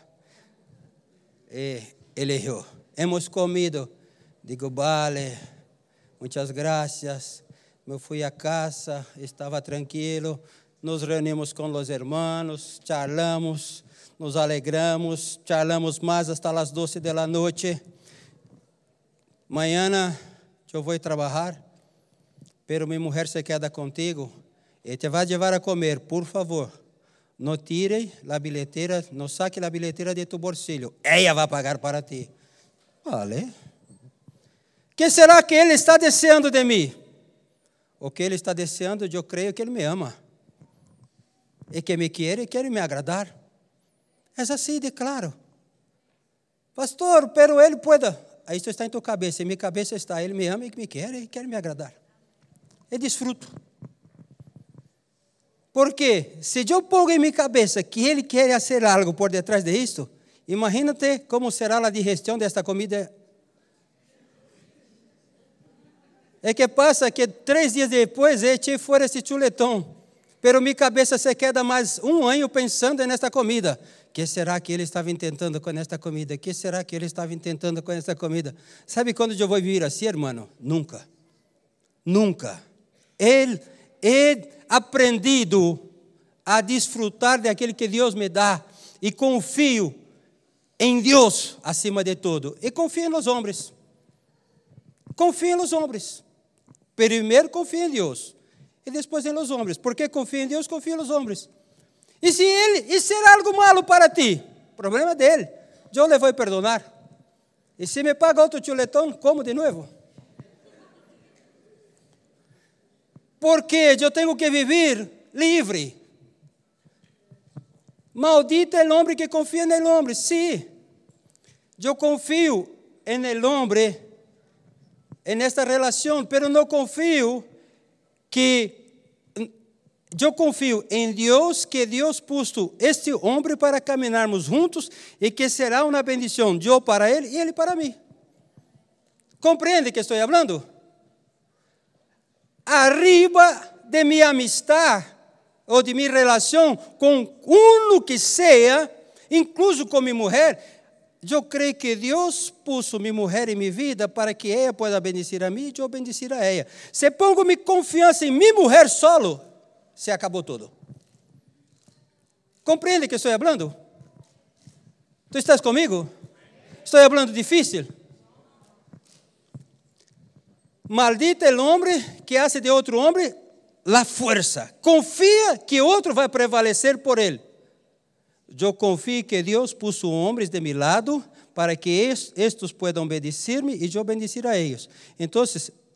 Speaker 1: E eligiu. Hemos comido. Digo, vale, muitas graças. Eu fui a casa, estava tranquilo. Nos reunimos com os irmãos, charlamos, nos alegramos, charlamos mais até as 12 da noite. Mañana eu vou trabalhar, pero minha mulher se queda contigo e te vai levar a comer, por favor. Não tire a bilheteira, não saque a bilheteira de tu bolsillo. Ela vai pagar para ti. Vale. que será que ele está desejando de mim? O que ele está desejando, eu creio que ele me ama. E que me quer e quer me agradar. É assim de claro. Pastor, pero ele pode. Isso está em tua cabeça. Em minha cabeça está. Ele me ama e me quer e quer me agradar. E desfruto. Porque se eu pongo em minha cabeça que ele quer fazer algo por detrás de isto, imagínate como será a digestão desta comida. É que passa que três dias depois eche fora esse chuletão. Pero minha cabeça se queda mais um ano pensando nesta comida. Que será que ele estava intentando com esta comida? que será que ele estava intentando com esta comida? Sabe quando eu vou vir assim, irmão? Nunca. Nunca. Ele, he aprendido a desfrutar daquele que Deus me dá e confio em Deus acima de tudo. E confio nos homens. Confio nos homens. Primeiro confio em Deus e depois em los homens. Porque confio em Deus, confio nos homens. E se ele, e será algo malo para ti? Problema dele. Eu le vou perdonar. E se me paga outro chuletão, como de novo? Porque eu tenho que viver livre. Maldito é o homem que confia no homem. Sim, eu confio no homem, nesta relação, mas não confio que eu confio em Deus que Deus puso este homem para caminharmos juntos e que será uma bendição, eu para ele e ele para mim. Compreende que estou falando? Arriba de minha amistade ou de minha relação com um que seja, incluso com minha mulher, eu creio que Deus puso minha mulher em minha vida para que ela possa bendecir a mim e eu bendecir a ela. Se pongo minha confiança em minha mulher solo, se acabou tudo. Compreende que estou falando? Tu estás comigo? Estou falando difícil? Maldito é o homem que hace de outro homem la fuerza. Confia que outro vai prevalecer por ele. Eu confio que Deus puso homens de meu lado para que estes puedan obedecer-me e eu bendecir a eles. Então,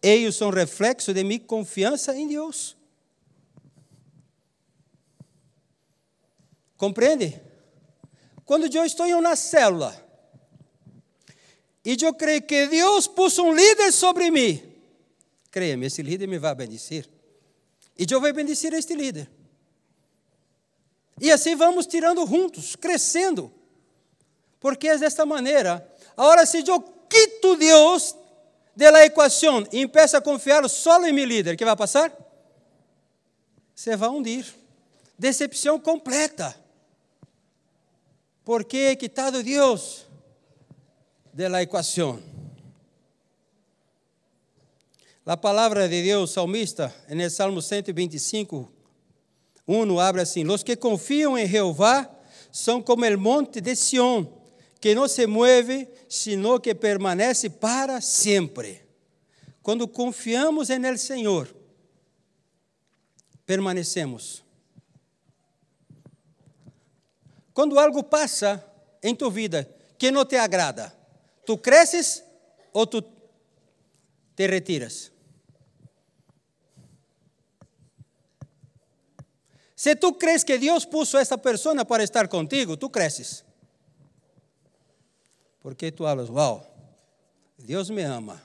Speaker 1: eles são reflexo de minha confiança em Deus. Compreende? Quando eu estou em uma célula e eu creio que Deus pôs um líder sobre mim, creia-me, esse líder me vai bendecer. E eu vou bendecir este líder. E assim vamos tirando juntos, crescendo. Porque é desta maneira. Agora, se eu quito Deus da equação e empeço a confiar só em meu líder, o que vai passar? Você vai hundir. Decepção completa. Porque he quitado Deus da equação. A palavra de Deus, salmista, no Salmo 125, 1 abre assim: Los que confiam em Jeová são como o monte de Sião, que não se mueve, sino que permanece para sempre. Quando confiamos em el Senhor, permanecemos. Quando algo passa em tua vida que não te agrada, tu cresces ou tu te retiras? Se tu crees que Deus puso esta pessoa para estar contigo, tu cresces. Porque tu hablas, wow, Deus me ama,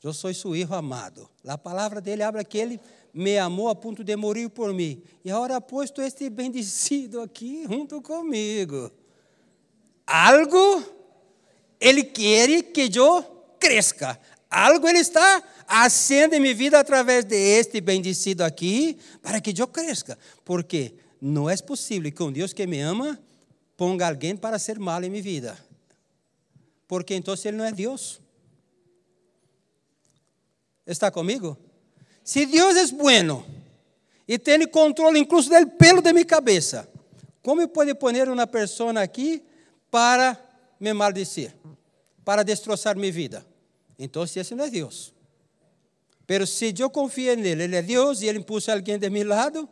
Speaker 1: eu sou seu filho amado. A palavra dele habla que ele me amou a ponto de morir por mim. E agora posto este bendecido aqui junto comigo. Algo ele quer que eu cresça. Algo ele está acende minha vida através de este bendecido aqui, para que eu cresça. Porque não é possível que um Deus que me ama ponga alguém para ser mal em minha vida. Porque então ele não é Deus. Está comigo? Se Deus é bueno e tem controle incluso do pelo de minha cabeça, como pode pôr uma pessoa aqui para me maldecir, para destroçar minha vida? Então, esse não é Deus. Pero se eu confio nele, ele é Deus e ele puxa alguém de meu lado,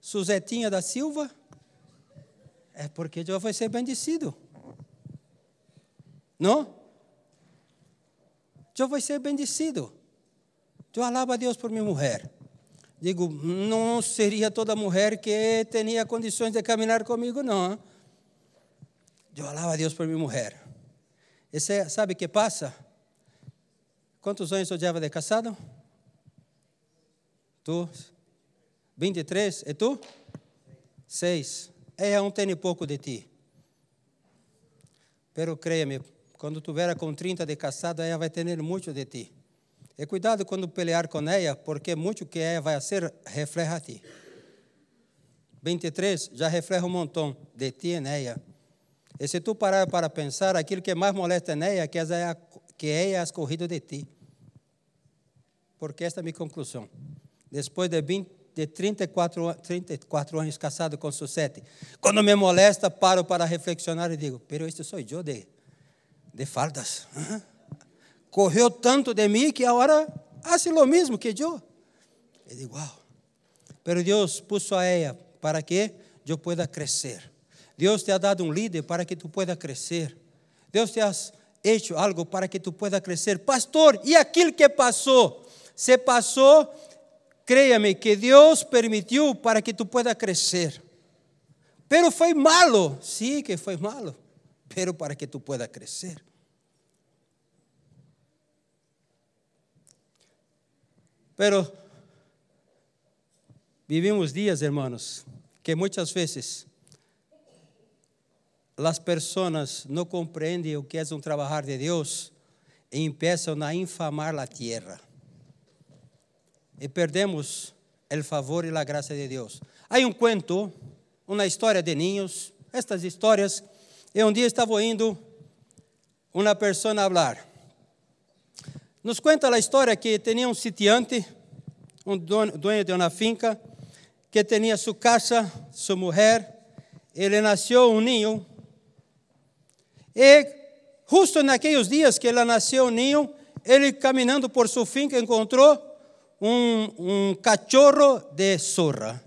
Speaker 1: Suzetinha da Silva, é porque eu vou ser bendecido. Não? Eu vou ser bendecido. Eu alabo a Deus por minha mulher. Digo, não seria toda mulher que tinha condições de caminhar comigo, não. Eu alabo a Deus por minha mulher. Esse, sabe o que passa? Quantos anos eu já de casado? Tu? 23? E tu? Seis. É um tem pouco de ti. Pero creia-me, quando tu vier com 30 de casado, ela vai ter muito de ti. E cuidado quando pelear com ela, porque muito que ela vai ser reflete a ti. 23 já reflete um montão de ti e nela. E se tu parar para pensar, aquilo que mais molesta nela é que ela que ela é escorrido de ti. Porque esta é a minha conclusão. Depois de 20, de 34, 34 anos casado com Susete, quando me molesta, paro para reflexionar e digo, pero este sou eu de, de faldas. Correu tanto de mim que agora hace lo mesmo que eu. Eu digo, uau. Pero Deus puso a ela para que eu pueda crescer. Deus te ha dado um líder para que tu pueda crescer. Deus te ha hecho algo para que tu pueda crescer. Pastor, e aquilo que passou? Se passou, créame que Deus permitiu para que tu pueda crescer. Pero foi malo, sí, que foi malo, pero para que tu pueda crescer. Pero vivimos dias, hermanos, que muitas vezes as pessoas não compreendem o que é um trabalhar de Deus e começam a infamar a terra. E perdemos o favor e a graça de Deus. Há um cuento, uma história de ninhos. Estas histórias, e um dia estava indo uma pessoa a falar. Nos conta a história que tinha um sitiante, um dono de uma finca, que tinha sua casa, sua mulher, ele nasceu um ninho. E justo naqueles dias que ele nasceu um ninho, ele caminhando por sua finca encontrou um, um cachorro de zorra.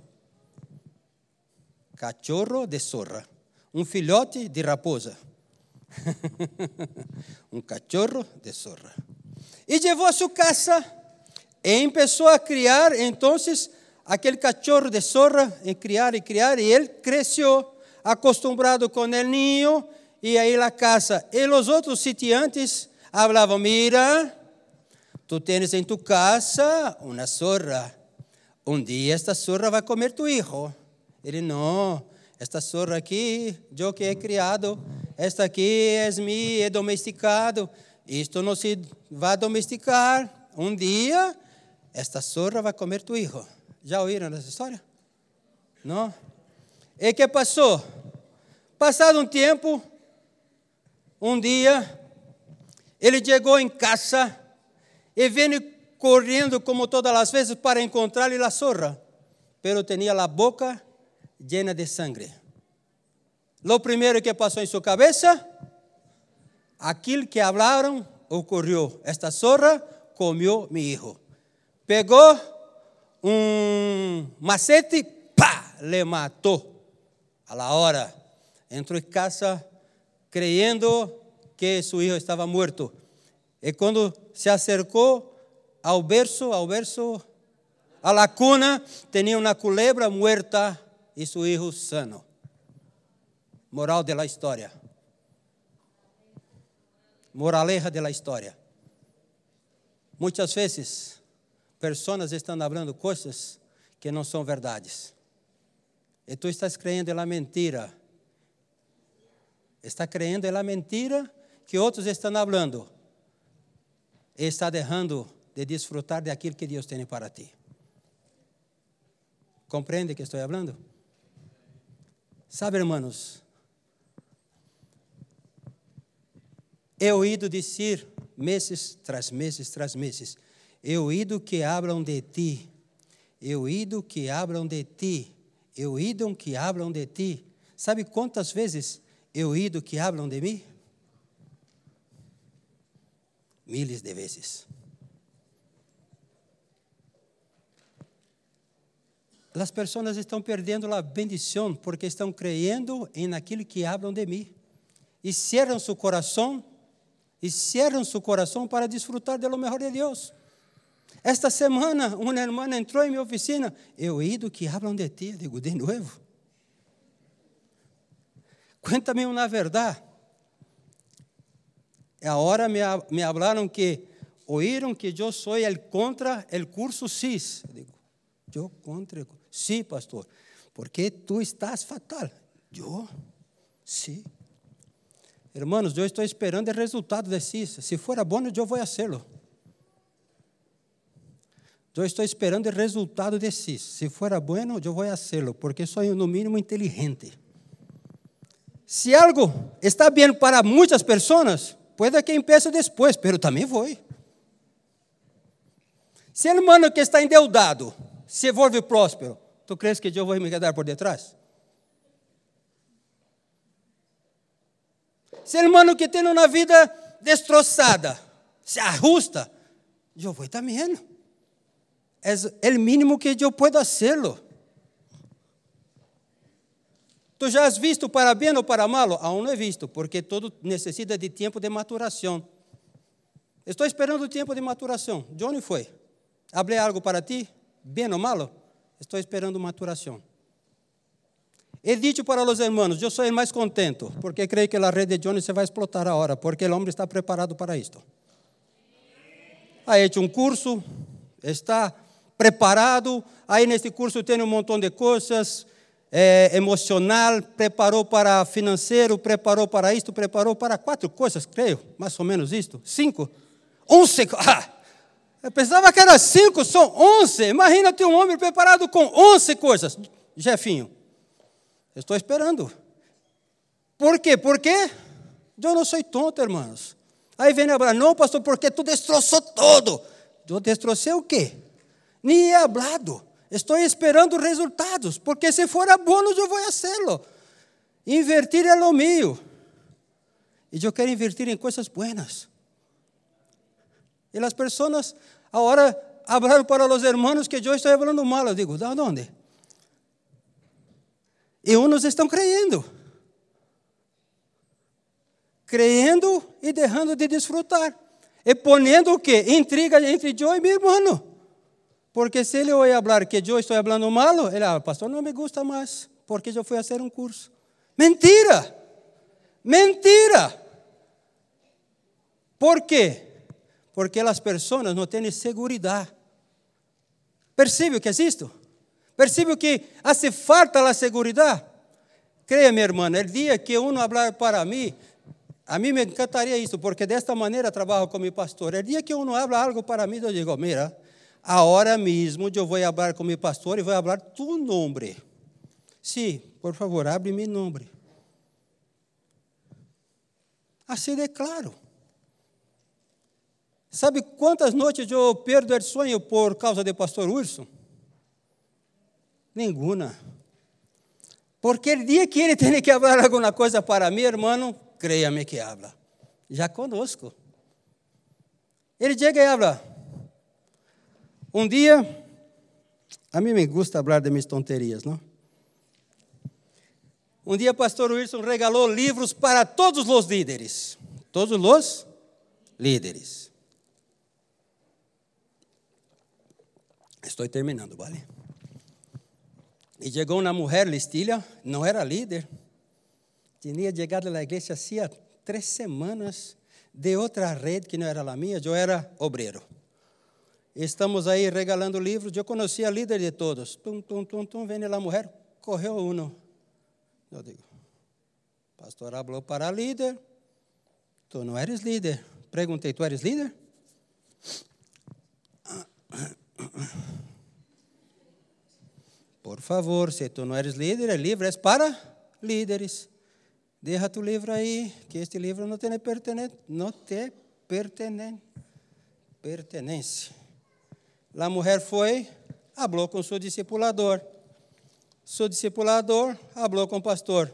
Speaker 1: Cachorro de zorra. Um filhote de raposa. um cachorro de zorra. E levou a sua casa e começou a criar, então, aquele cachorro de zorra, em criar e criar, e ele cresceu, acostumado com o ninho, e aí a casa. E os outros sitiantes falavam: Mira, tu tens em tu casa uma zorra. Um dia esta zorra vai comer tu hijo. Ele, não, esta zorra aqui, eu que he criado, esta aqui é mi, é domesticado. Isto não se vai domesticar. Um dia esta zorra vai comer tu hijo. Já ouviram essa história? Não? E que passou? Passado um tempo, um dia, ele chegou em casa e veio correndo como todas as vezes para encontrar a zorra, pero tinha a boca llena de sangue. Lo primeiro que passou em sua cabeça, aquilo que falaram ocorreu. Esta zorra comeu meu hijo pegou um macete, pá, le matou. A la hora, entrou em casa creyendo que seu filho estava morto. E quando se acercou ao berço, ao berço, a la cuna, tinha uma culebra muerta e seu filho sano. Moral da história. Moraleja da história. Muitas vezes pessoas estão falando coisas que não são verdades. E tu estás crendo na mentira. Está crendo na mentira que outros estão falando. E está deixando de desfrutar daquilo que Deus tem para ti. Compreende que estou falando? Sabe, irmãos, he ouído dizer meses tras meses tras meses eu ido que abram de ti. Eu ido que abram de ti. Eu ido que abram de ti. Sabe quantas vezes eu ido que abram de mim? Miles de vezes. As pessoas estão perdendo a bendição porque estão crendo em aquilo que hablam de mim. E cerram seu coração, e cerram seu coração para desfrutar do melhor de Deus. Esta semana, uma irmã entrou em minha oficina. Eu he ido que hablam de ti. Digo, de novo. Cuéntame verdade. Agora me, me hablaram que oíram que eu sou el contra el curso CIS. Digo, eu contra. Sim, pastor. Porque tu estás fatal. Eu? Sim. Hermanos, eu estou esperando o resultado de CIS. Se for bom, eu vou fazê-lo. Eu estou esperando o resultado de si. Se for bueno, eu vou fazê-lo, porque sou no mínimo inteligente. Se algo está bem para muitas pessoas, pode que empiece depois, pero também vou. Se o irmão que está endeudado se volve próspero, tu crees que eu vou me quedar por detrás? Se o irmão que tem uma vida destroçada se ajusta, eu vou também. É o mínimo que eu posso hacerlo. Tu já has visto para bem ou para malo? Aún não he visto, porque todo necessita de tempo de maturação. Estou esperando o tempo de maturação. Johnny foi. Hablei algo para ti, bem ou malo? Estou esperando maturação. Dicho para os hermanos, eu sou o mais contento, porque creio que a rede de Johnny vai explotar agora, porque o homem está preparado para isto. Ha hecho um curso, está preparado, aí neste curso tem um montão de coisas, é, emocional, preparou para financeiro, preparou para isto, preparou para quatro coisas, creio, mais ou menos isto, cinco, onze, ah, eu pensava que era cinco, são onze, imagina ter um homem preparado com onze coisas, Jefinho, estou esperando, por quê? Porque eu não sou tonto, irmãos, aí vem Abraão, não pastor, porque tu destroçou todo, eu destrocei o quê? Nem é hablado, Estou esperando resultados, porque se for bônus eu vou fazê-lo. Invertir é o meu. E eu quero invertir em coisas buenas. E as pessoas agora hablaram para os hermanos que eu estou falando mal. Eu digo, de onde? E uns estão creyendo. Creyendo e deixando de desfrutar. E ponendo o quê? Intriga entre eu e meu irmão. Porque se ele oye falar que eu estou falando malo, ele ah, pastor, não me gusta mais, porque eu fui fazer um curso. Mentira! Mentira! Por quê? Porque as pessoas não têm segurança. Percebe o que é isto? Percebe que hace falta a segurança? Creia, minha irmã, o dia que um falar para mim, a mim me encantaria isso, porque desta maneira trabalho com meu pastor. O dia que um habla algo para mim, eu digo, mira, Agora mesmo eu vou falar com meu pastor e vou falar tu nome. Sim, por favor, abre meu nome. Assim de claro. Sabe quantas noites eu perdo o sonho por causa do pastor Urso? Nenhuma. Porque o dia que ele tem que falar alguma coisa para mim, irmão, creia-me que habla. Já conosco. Ele chega e habla, um dia, a mim me gusta falar de minhas tonterias, não? Um dia, pastor Wilson regalou livros para todos os líderes. Todos os líderes. Estou terminando, vale? E chegou uma mulher listilha, não era líder, tinha chegado à igreja há três semanas de outra rede que não era a minha, eu era obreiro. Estamos aí regalando livros. Eu conheci a líder de todos. Tum, tum, tum, tum, vem a mulher, correu um. Eu digo, pastor falou para a líder. Tu não eres líder. Perguntei, tu eres líder? Por favor, se tu não eres líder, o livro é para líderes. Deixa tu livro aí, que este livro não te pertence. Não te. A mulher foi, falou com seu discipulador. Seu discipulador falou com o pastor.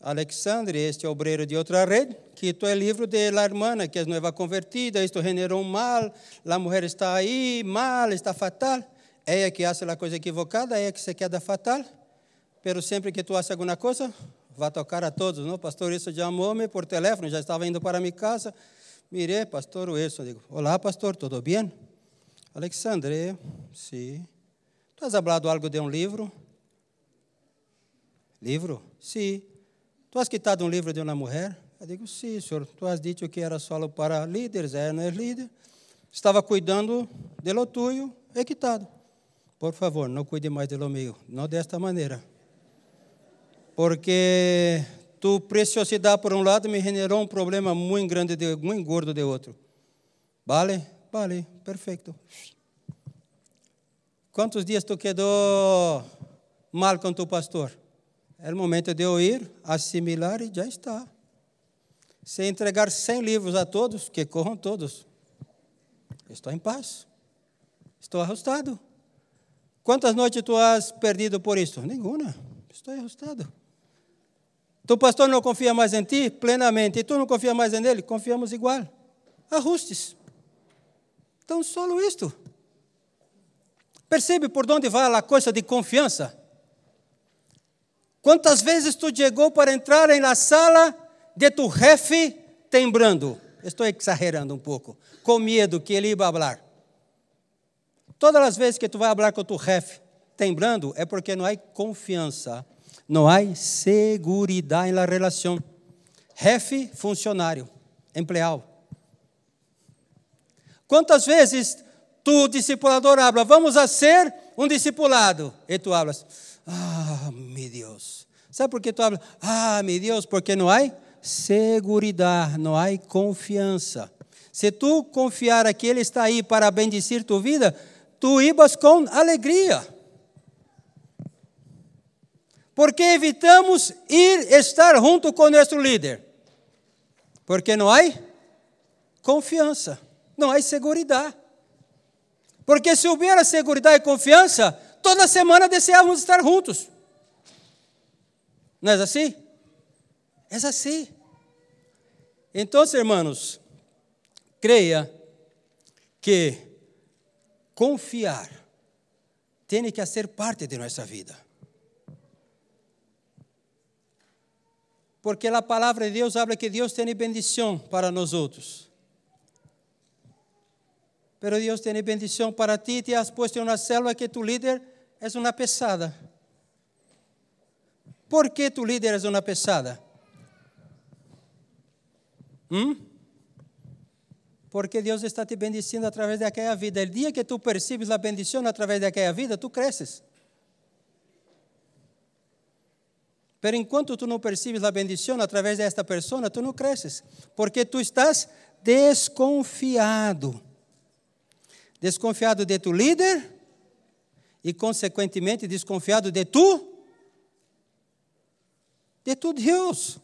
Speaker 1: Alexandre, este obreiro de outra rede, quitou o livro de la hermana, que é nova convertida, isto generou mal, a mulher está aí, mal, está fatal. Ela que faz a coisa equivocada, ela que se queda fatal. Pero sempre que tu faz alguma coisa, vai tocar a todos, não? Pastor, isso chamou-me por telefone, já estava indo para minha casa. Mirei, pastor, isso. Digo, olá, pastor, tudo bem? Alexandre, sim. Tu has hablado algo de um livro? Livro? Sim. Tu has quitado um livro de uma mulher? Eu digo, sim, senhor. Tu has dito que era só para líderes, é, não é líder. Estava cuidando de lo tuyo, é quitado. Por favor, não cuide mais de lo meu, não desta maneira. Porque tu preciosidade por um lado me generou um problema muito grande, de, muito gordo de outro. Vale? Vale, perfeito. Quantos dias tu quedou mal com tu pastor? É o momento de eu ir, assimilar e já está. Se entregar 100 livros a todos, que corram todos. Estou em paz. Estou ajustado. Quantas noites tu has perdido por isso? Nenhuma. Estou ajustado. Tu pastor não confia mais em ti plenamente, e tu não confia mais nele, confiamos igual. Ajustes. Então, só isto. Percebe por onde vai a coisa de confiança? Quantas vezes tu chegou para entrar na sala de tu jefe temblando? Estou exagerando um pouco, com medo que ele ia falar. Todas as vezes que tu vai falar com tu jefe temblando, é porque não há confiança, não há segurança na relação. Jefe, funcionário, empleado. Quantas vezes tu, discipulador, habla, vamos a ser um discipulado, e tu hablas, ah, meu Deus. Sabe por que tu hablas? Ah, meu Deus, porque não há segurança, não há confiança. Se tu confiar que Ele está aí para bendecir tua vida, tu ibas com alegria. Porque evitamos ir estar junto com nosso líder? Porque não há confiança, não há segurança. Porque se houver segurança e confiança, toda semana desejamos estar juntos. Não é assim? É assim. Então, irmãos, creia que confiar tem que ser parte de nossa vida. Porque a palavra de Deus habla que Deus tem bendição para nós outros. Pero Deus tem bendição para ti, te has puesto em uma célula que tu líder é uma pesada. Por que tu líder é uma pesada? Hum? Porque Deus está te bendicindo através daquela vida. O dia que tu percebes a bendição através daquela vida, tu cresces. Pero enquanto tu não percebes a bendição através desta pessoa, tu não cresces. Porque tu estás desconfiado. Desconfiado de tu líder e, consequentemente, desconfiado de tu, de tu Deus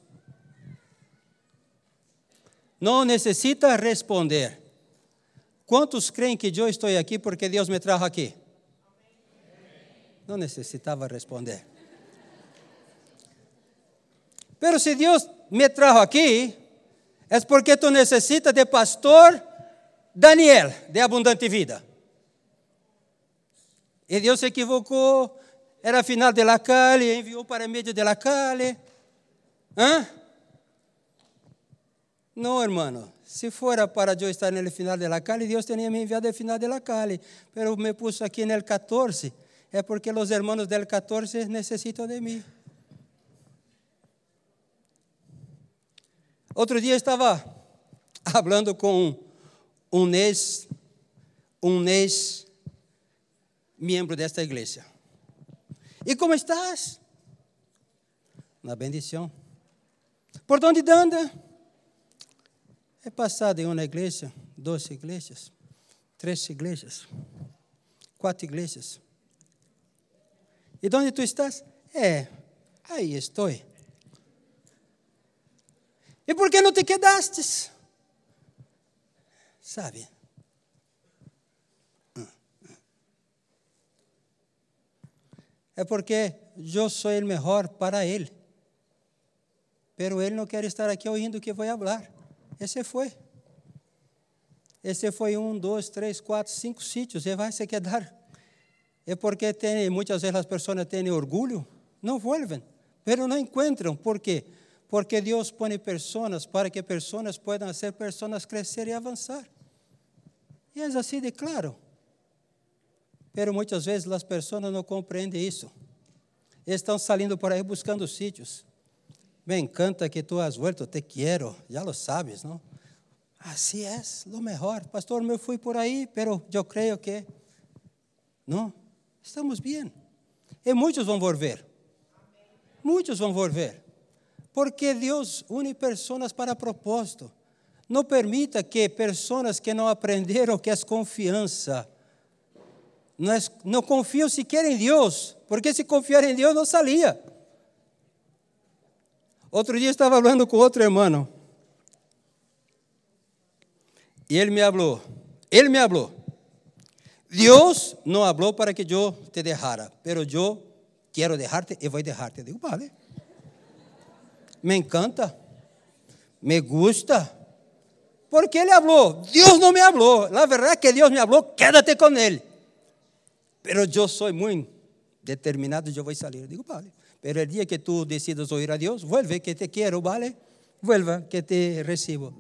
Speaker 1: não necessita responder. Quantos creem que eu estou aqui porque Deus me trajo aqui? Não necessitava responder. Pero se Deus me trajo aqui, é porque tu necessita de pastor Daniel, de abundante vida. E Deus se equivocou, era final de la calle, enviou para meio de la calle. Hã? No, hermano. Si fuera para yo estar el final de la calle, Dios tenía me enviado al final de la calle. Pero me puso aquí en el 14. Es porque los hermanos del 14 necesitan de mí. Outro dia estava falando com um ex, um ex membro desta igreja. E como estás? Na bendição. Por onde anda? He passado em uma igreja, duas igrejas, três igrejas, quatro igrejas. E onde tu estás? É, aí estou. E por que não te quedaste? Sabe? É porque eu sou o melhor para ele. Pero ele não quer estar aqui ouvindo o que vou falar. Esse foi. Esse foi um, dois, três, quatro, cinco sítios. E vai se quedar. É porque tem, muitas vezes as pessoas têm orgulho, não voltam, mas não encontram. Por quê? Porque Deus põe pessoas para que pessoas possam ser pessoas crescer e avançar. E é assim de claro. Mas muitas vezes as pessoas não compreendem isso. Estão saindo por aí buscando sítios. Me encanta que tu has vuelto, te quiero, ya lo sabes, ¿no? Así es, lo mejor. Pastor, me fui por ahí, pero yo creo que não, estamos bem. E muitos vão volver. Muitos vão volver. Porque Deus une pessoas para propósito. Não permita que pessoas que não aprenderam que é confiança não, no confío siquiera en Dios, porque si confiara en Dios no salía. Outro dia estava falando com outro irmão. E ele me falou, ele me falou, Deus não falou para que eu te deixara, pero eu quero deixar-te e vou deixar-te. Eu digo, vale. Me encanta, me gusta, porque ele falou. Deus não me falou. Na verdade que Deus me falou, quédate com ele. Pero eu sou muito determinado, eu vou sair. Eu digo, vale. Pero el dia que tu decidas oír a Deus, vuelve que te quero, vale? Vuelva que te recibo.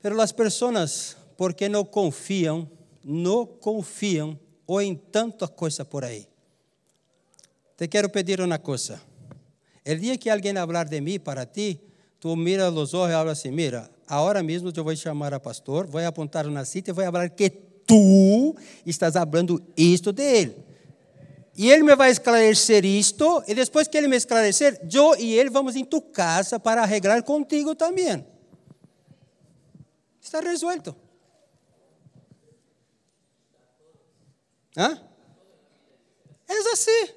Speaker 1: Pero as pessoas, porque não confiam, não confiam, oem tantas coisas por aí. Te quero pedir uma coisa. El dia que alguém falar de mim para ti, tu mira os olhos e habla assim: Mira, agora mesmo eu vou chamar a pastor, vou apontar uma cita e vou falar que tu estás falando isto de ele. E ele me vai esclarecer isto, e depois que ele me esclarecer, eu e ele vamos em tu casa para arreglar contigo também. Está resuelto. Hã? É assim.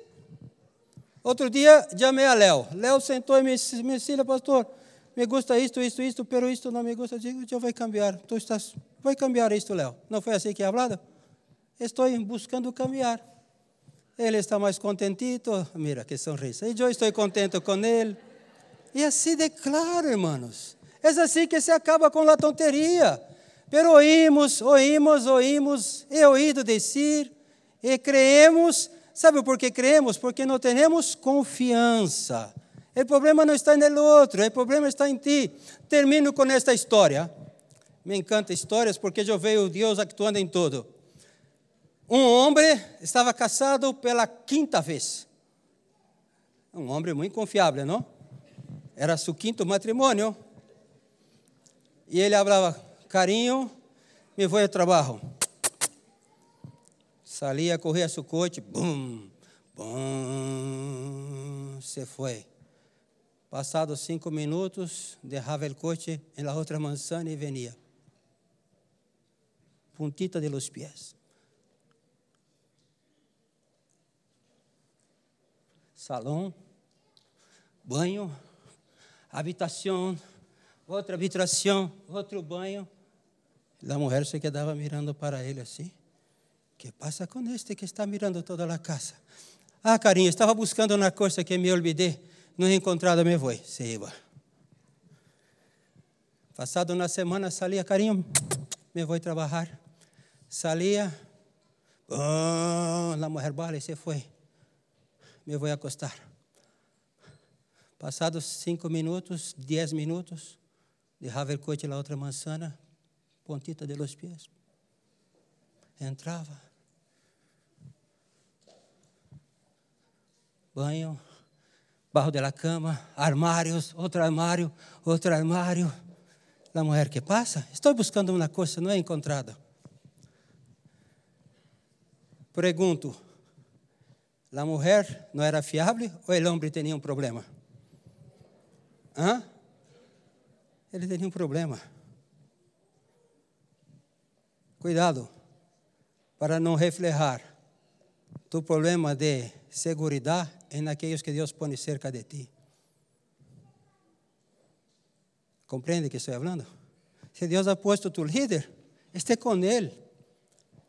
Speaker 1: Outro dia, chamei a Léo. Léo sentou e me disse, pastor, me gusta isto, isto, isto, pero isto não me gusta. Eu digo, eu vou cambiar. Tu estás, vai cambiar isto, Léo. Não foi assim que falado? Estou buscando cambiar. Ele está mais contentito. Mira que sorriso. E eu estou contente com ele. E assim de claro, irmãos. É assim que se acaba com a tonteria. Pero oímos, oímos, oímos, he oído dizer, e creemos. Sabe por que creemos? Porque não temos confiança. O problema não está no outro, o problema está em ti. Termino com esta história. Me encanta histórias porque eu vejo Deus actuando em tudo. Um homem estava casado pela quinta vez. Um homem muito confiável, não? Era seu quinto matrimônio. E ele falava, carinho, me vou ao trabalho. Salia, corria seu coche, bum, bum, se foi. Passados cinco minutos, deixava o coche em outra mansão e venia. Puntita de los pies. Salão, banho, habitação, outra habitação, outro banho. A mulher se quedava mirando para ele assim. que passa com este que está mirando toda a casa? Ah, carinho, estava buscando uma coisa que me olvidei. Não encontrado, me vou. Se iba. Passado uma semana, salia, carinho, me vou trabalhar. Oh, a mulher bala e se foi. Me vou acostar. Passados cinco minutos, dez minutos, o coche na outra manzana, pontita de los pies. Entrava. Banho, barro de la cama, armários, outro armário, outro armário. A mulher que passa, estou buscando uma coisa, não é encontrada. Pergunto, a mulher não era fiável ou o homem tinha um problema? Hã? Ele tinha um problema. Cuidado para não reflejar tu problema de segurança em aqueles que Deus põe cerca de ti. Compreende que estou falando? Se Deus ha puesto tu líder, esté com ele.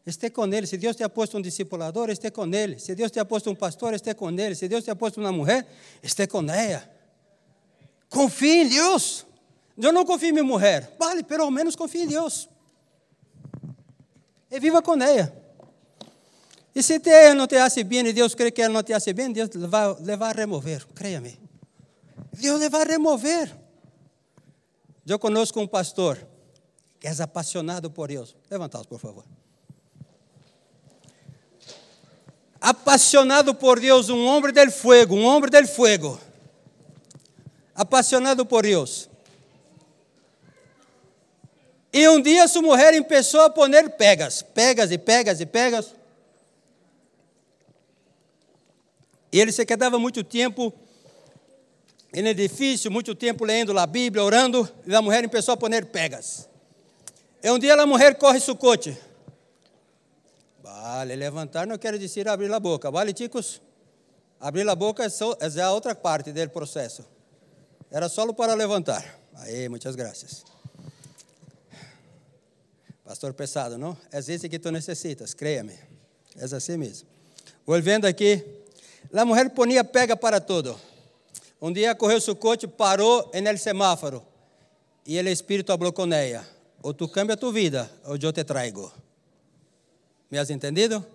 Speaker 1: Esté com ele. Se Deus te ha puesto um discipulador, esté com ele. Se Deus te ha puesto um pastor, esté com ele. Se Deus te ha puesto uma mulher, esté com ela. Confie em Deus. Eu não confio em minha mulher. Vale, pelo menos confie em Deus e viva com ela. E se ela não te hace bem e Deus crê que ela não te hace bem, Deus vai levar a remover, creia-me. Deus levar a remover. Eu conosco um pastor que é apaixonado por Deus. Levantaos, por favor. Apaixonado por Deus, um homem del fuego, um homem del fuego. Apaixonado por Deus. E um dia sua mulher começou a poner pegas, pegas e pegas e pegas. E ele se quedava muito tempo no edifício, muito tempo lendo a Bíblia, orando, e a mulher começou a poner pegas. E um dia a mulher corre seu coche. Vale, levantar não quer dizer abrir a boca. Vale, chicos? Abrir a boca é, só, é a outra parte do processo. Era só para levantar. Aí, muitas graças. Pastor pesado, não? É esse que tu necessitas, creia-me. É assim mesmo. Volvendo aqui, a mulher ponia pega para tudo. Um dia correu seu coche, parou no semáforo. E o Espírito falou com ela: Ou tu cambia tua vida, ou eu te traigo. Me has entendido?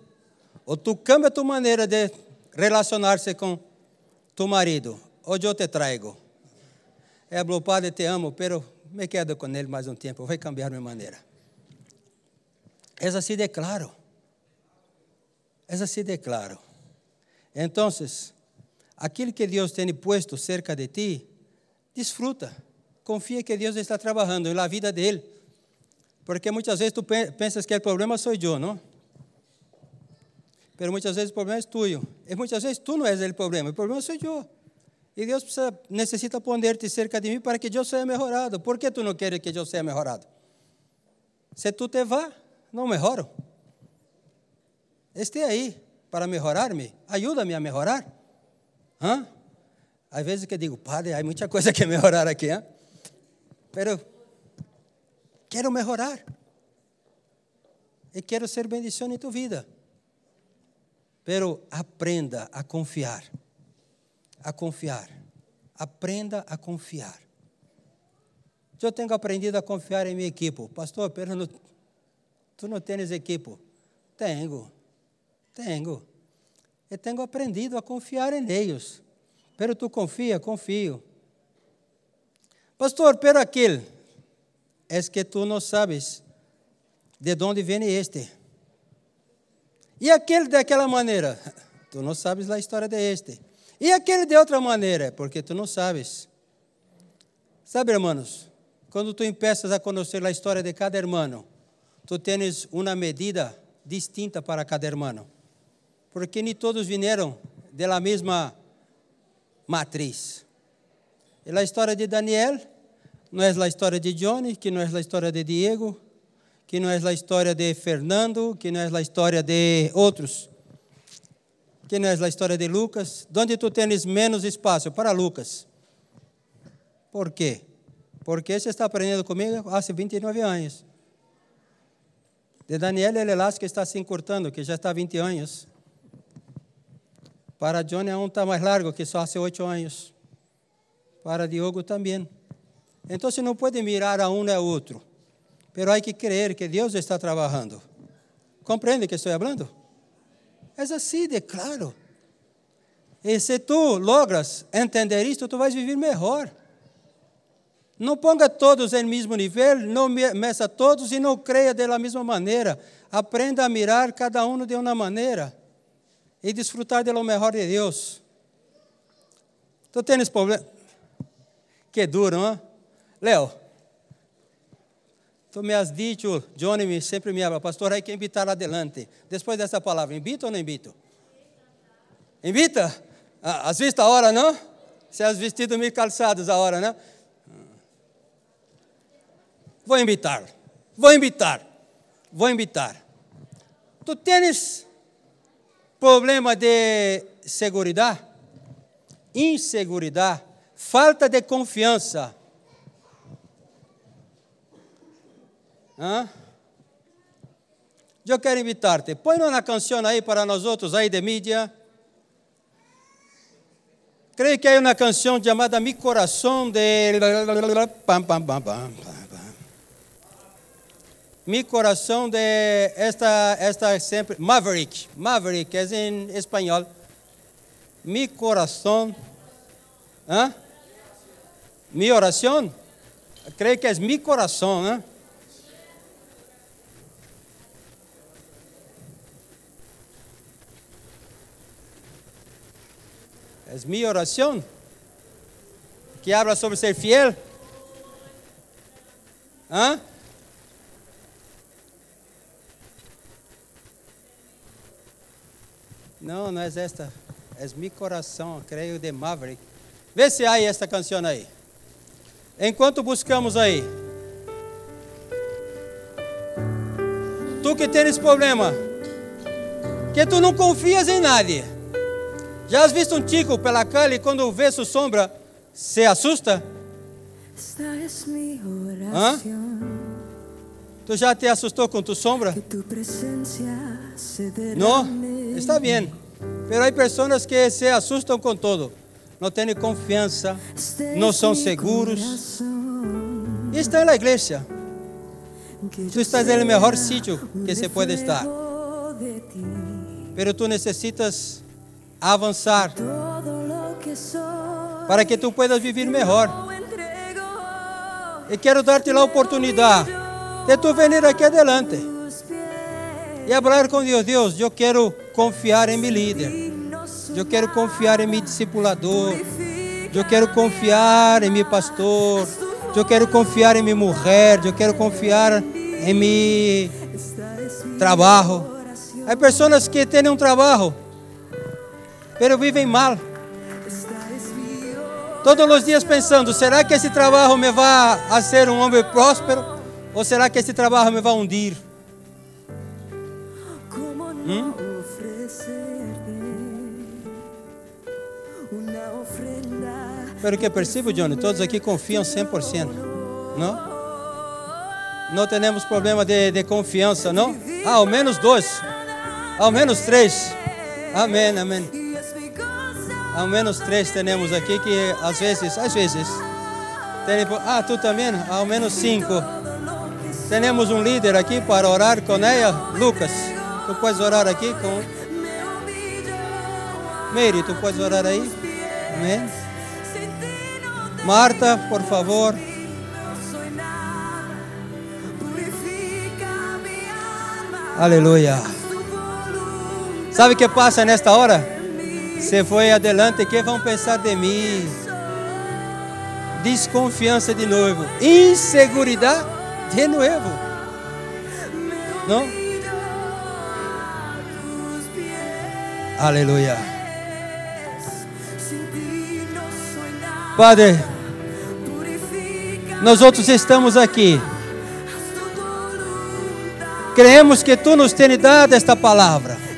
Speaker 1: Ou tu cambia tua maneira de relacionar-se com tu marido, ou eu te traigo. É, falou, padre, te amo, pero me quedo com ele mais um tempo, vou cambiar minha maneira. É assim de claro. É assim de claro. Então, aquilo que Deus tem posto cerca de ti, desfruta. Confia que Deus está trabalhando na vida dele. Porque muitas vezes tu pensas que o problema sou eu, não? Mas muitas vezes o problema é tuyo. E muitas vezes tu não és o problema, o problema sou eu. E Deus precisa, necessita poner-te cerca de mim para que eu seja melhorado. Por que tu não queres que eu seja melhorado? Se tu te vá, não melhoro. Esteja aí para melhorar-me. Ajuda-me a melhorar. Hã? Às vezes que digo, padre, há muita coisa que melhorar aqui, hein? Pero quero melhorar. E quero ser bendição em tua vida. Pero aprenda a confiar. A confiar. Aprenda a confiar. Eu tenho aprendido a confiar em minha equipe. Pastor, pero no, Tu não tens equipo? Tenho, tenho. Eu tenho aprendido a confiar em eles. Pero tu confia? Confio. Pastor, pero aquele, é que tu não sabes de onde vem este. E aquele daquela maneira, tu não sabes a história de este. E aquele de outra maneira, porque tu não sabes. Sabe, irmãos, quando tu empeças a conhecer a história de cada irmão, tu tens uma medida distinta para cada irmão. Porque nem todos vieram da mesma matriz. E a história de Daniel não é a história de Johnny, que não é a história de Diego, que não é a história de Fernando, que não é a história de outros, que não é a história de Lucas. Onde tu tens menos espaço para Lucas? Por quê? Porque você está aprendendo comigo há 29 anos. De Daniel, ele que está se encurtando, que já está há 20 anos. Para Johnny aún está mais largo, que só há 8 anos. Para Diogo também. Então, não pode mirar a um e a outro. Pero há que crer que Deus está trabalhando. Compreende que estou falando? É assim de claro. E se tu logras entender isto, tu vais viver melhor. Não ponga todos em mesmo nível, não meça todos e não creia da mesma maneira. Aprenda a mirar cada um de uma maneira e desfrutar de lo melhor de Deus. Tu tens problema? Que duro, não? Leo, tu me has dicho, Johnny sempre me habla, pastor, hay que invitar adelante. Depois dessa palavra, invito ou não invito? Invita? Ah, has visto a hora, não? Se has vestido mil calçados a hora, não? Vou invitar, vou invitar, vou invitar. Tu tens problema de segurança, insegurança, falta de confiança. Hã? Eu quero invitar-te. Põe uma canção aí para nós outros aí de mídia. Creio que há uma canção chamada Mi Coração de. Pam, pam, pam, pam mi coração de esta, esta sempre, Maverick, Maverick é em espanhol, mi coração, ¿eh? mi oração, creio que é mi coração, ¿eh? É minha oração que habla sobre ser fiel. ¿Ah? Não, não é esta. É meu coração, creio, de Maverick. Vê se há esta canção aí. Enquanto buscamos aí. Tu que tens problema que tu não confias em nadie. Já has visto um tico pela calle e quando vê sua sombra se assusta?
Speaker 2: Oración.
Speaker 1: Tu já te assustou com tu sombra?
Speaker 2: Tu
Speaker 1: No,
Speaker 2: derrame.
Speaker 1: está bien. Pero hay personas que se asustan con todo. No tienen confianza,
Speaker 2: Este
Speaker 1: no
Speaker 2: es
Speaker 1: son
Speaker 2: mi
Speaker 1: seguros. la iglesia.
Speaker 2: que
Speaker 1: Tú
Speaker 2: yo
Speaker 1: estás mejor sitio
Speaker 2: un
Speaker 1: que se puede estar.
Speaker 2: reflejo de ti. Soy,
Speaker 1: para que tú puedas
Speaker 2: lo entrego
Speaker 1: Y quiero darte la oportunidad de tú venir aquí adelante
Speaker 2: a
Speaker 1: y hablar con Dios. Dios, yo quiero confiar en mi líder. Yo quiero confiar en mi discipulador. Yo quiero confiar en mi pastor. Yo quiero confiar en mi mujer. Yo quiero confiar mi trabajo.
Speaker 2: oración.
Speaker 1: Hay personas que tienen un trabajo, pero viven mal. Todos los días pensando, ¿será que ese trabajo me va a hacer un hombre próspero? ¿O será que ese trabajo me va a hundir?
Speaker 2: ¿Cómo
Speaker 1: ¿Mm?
Speaker 2: no ofrecerte una ofrenda?
Speaker 1: Pero que percibo, Johnny, todos aqui confiam 100%, não? Não temos problema de, de confiança, não? Ah, ao menos dois, ao menos três. Amém, amém. Ao menos três temos aqui que às vezes, às vezes, tem, ah, tu também? Ao menos cinco. Temos um líder aqui para orar com ela, Lucas. Tu podes orar aqui com Mary, tu podes orar aí? Amém. Marta, por favor. Aleluia. Sabe o que passa nesta hora? Você foi adelante, que vão pensar de mim? Desconfiança de novo, inseguridade de novo. Não? Aleluia. Padre, nós outros estamos aqui. Creemos que tu nos tens dado esta palavra.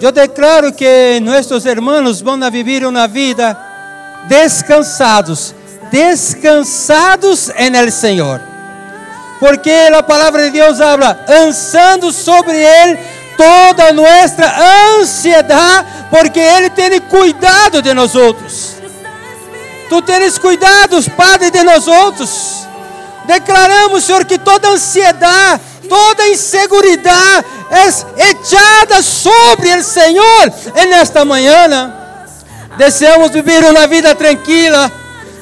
Speaker 1: Eu declaro que nossos irmãos vão viver uma vida descansados, descansados en el Senhor. Porque a palavra de Deus habla, ansando sobre Ele toda nuestra ansiedade, porque Ele tem cuidado de nós outros. Tu tens cuidados, Padre, de nós outros. Declaramos, Senhor, que toda ansiedade, toda inseguridade é echada sobre o Senhor nesta manhã. Desejamos viver uma vida tranquila.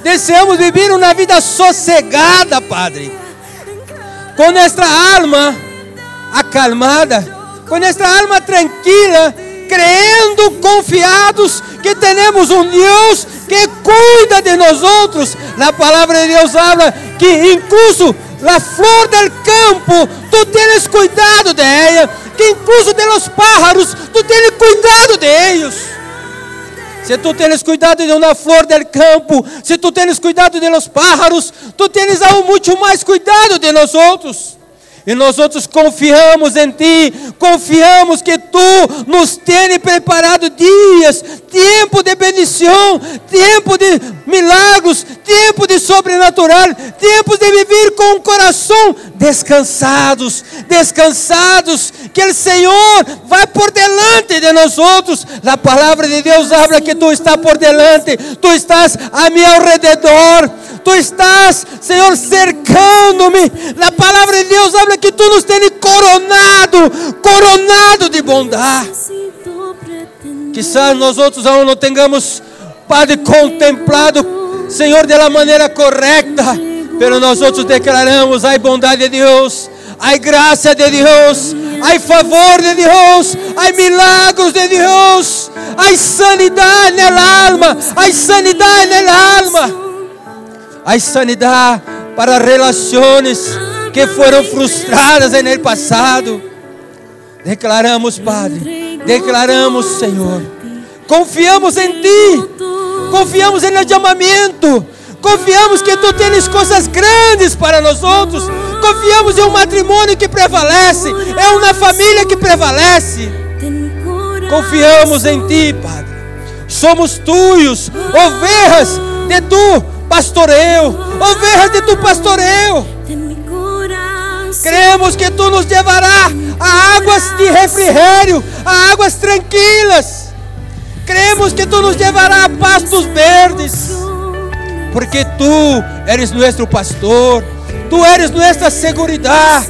Speaker 1: Desejamos viver uma vida sossegada, Padre. Com nossa alma acalmada, com nossa alma tranquila, crendo, confiados que temos um Deus que cuida de nós. A palavra de Deus habla que incluso a flor del campo, tu tens cuidado de ela, que incluso de los pájaros, tu tens cuidado de ellos. Se tu tens cuidado de uma flor del campo, se tu tens cuidado de los pájaros, tu tens aún muito mais cuidado de nós outros. E nós outros confiamos em Ti, confiamos que Tu nos tens preparado dias, tempo de bendição, tempo de milagros, tempo de sobrenatural, tempos de viver com o coração descansados, descansados, que o Senhor vai por delante de nós outros. A palavra de Deus habla que Tu estás por delante, Tu estás a meu alrededor. Tu estás, Senhor, cercando-me. A palavra de Deus habla que tu nos tens coronado, coronado de bondade. Quizás nós outros não tenhamos, Padre, contemplado, Senhor, de la maneira correta, pero nós outros declaramos a bondade de Deus, a graça de Deus, a favor de Deus, a milagros de Deus, a sanidade na alma, a sanidade na alma. Hay sanidad para relaciones que fueron frustradas en el pasado. Declaramos, Padre, declaramos, Senhor. Confiamos em Ti, confiamos en el llamamiento, confiamos que Tu tens coisas grandes para nós outros, confiamos em um matrimônio que prevalece, é uma família que prevalece. Confiamos em Ti, Padre. Somos tuyos, ovelhas de Tu pastoreio, ovelhas de Tu pastoreio. Cremos que Tu nos levará a águas de refrigério, a águas tranquilas. Cremos que Tu nos levará a pastos verdes. Porque tú eres nuestro pastor, tú eres nuestra seguridad.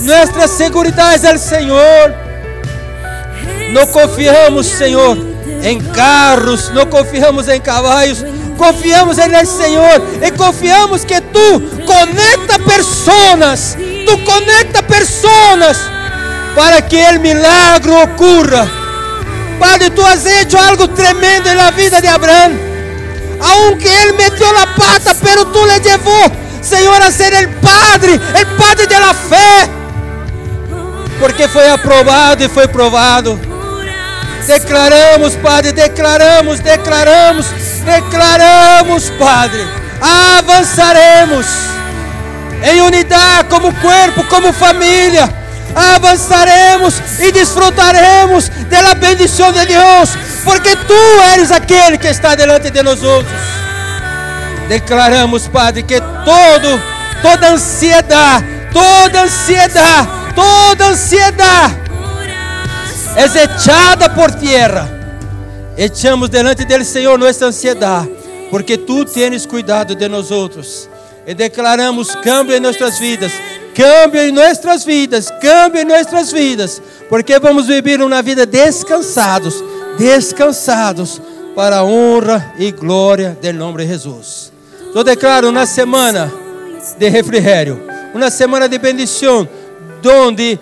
Speaker 1: Nuestra seguridad es el Señor. No confiamos, Senhor, em carros, não confiamos em cavalos, confiamos en el Senhor e confiamos que tu conecta personas, tu conecta personas para que el milagro ocurra. Padre, tu has hecho algo tremendo en la vida de Abraham. Aunque él metió la pata, pero tú le llevó, Señor, a ser el Padre, el Padre de la fe. Porque foi aprovado e foi provado. Declaramos, Padre, declaramos, declaramos, declaramos, Padre. Avançaremos em unidade, como corpo, como família. Avançaremos e desfrutaremos da bendição de Deus, porque tu eres aquele que está delante de nós outros. Declaramos, Padre, que todo, toda ansiedade, toda ansiedade, toda ansiedade es echada por tierra. Echamos delante del Senhor nossa ansiedade, porque tu tienes cuidado de nós outros. E declaramos cambio em nossas vidas, cambio em nossas vidas, cambio em nossas vidas, porque vamos viver uma vida descansados, descansados para a honra e glória do nome de Jesus. Eu declaro uma semana de refrigério, uma semana de bendição, donde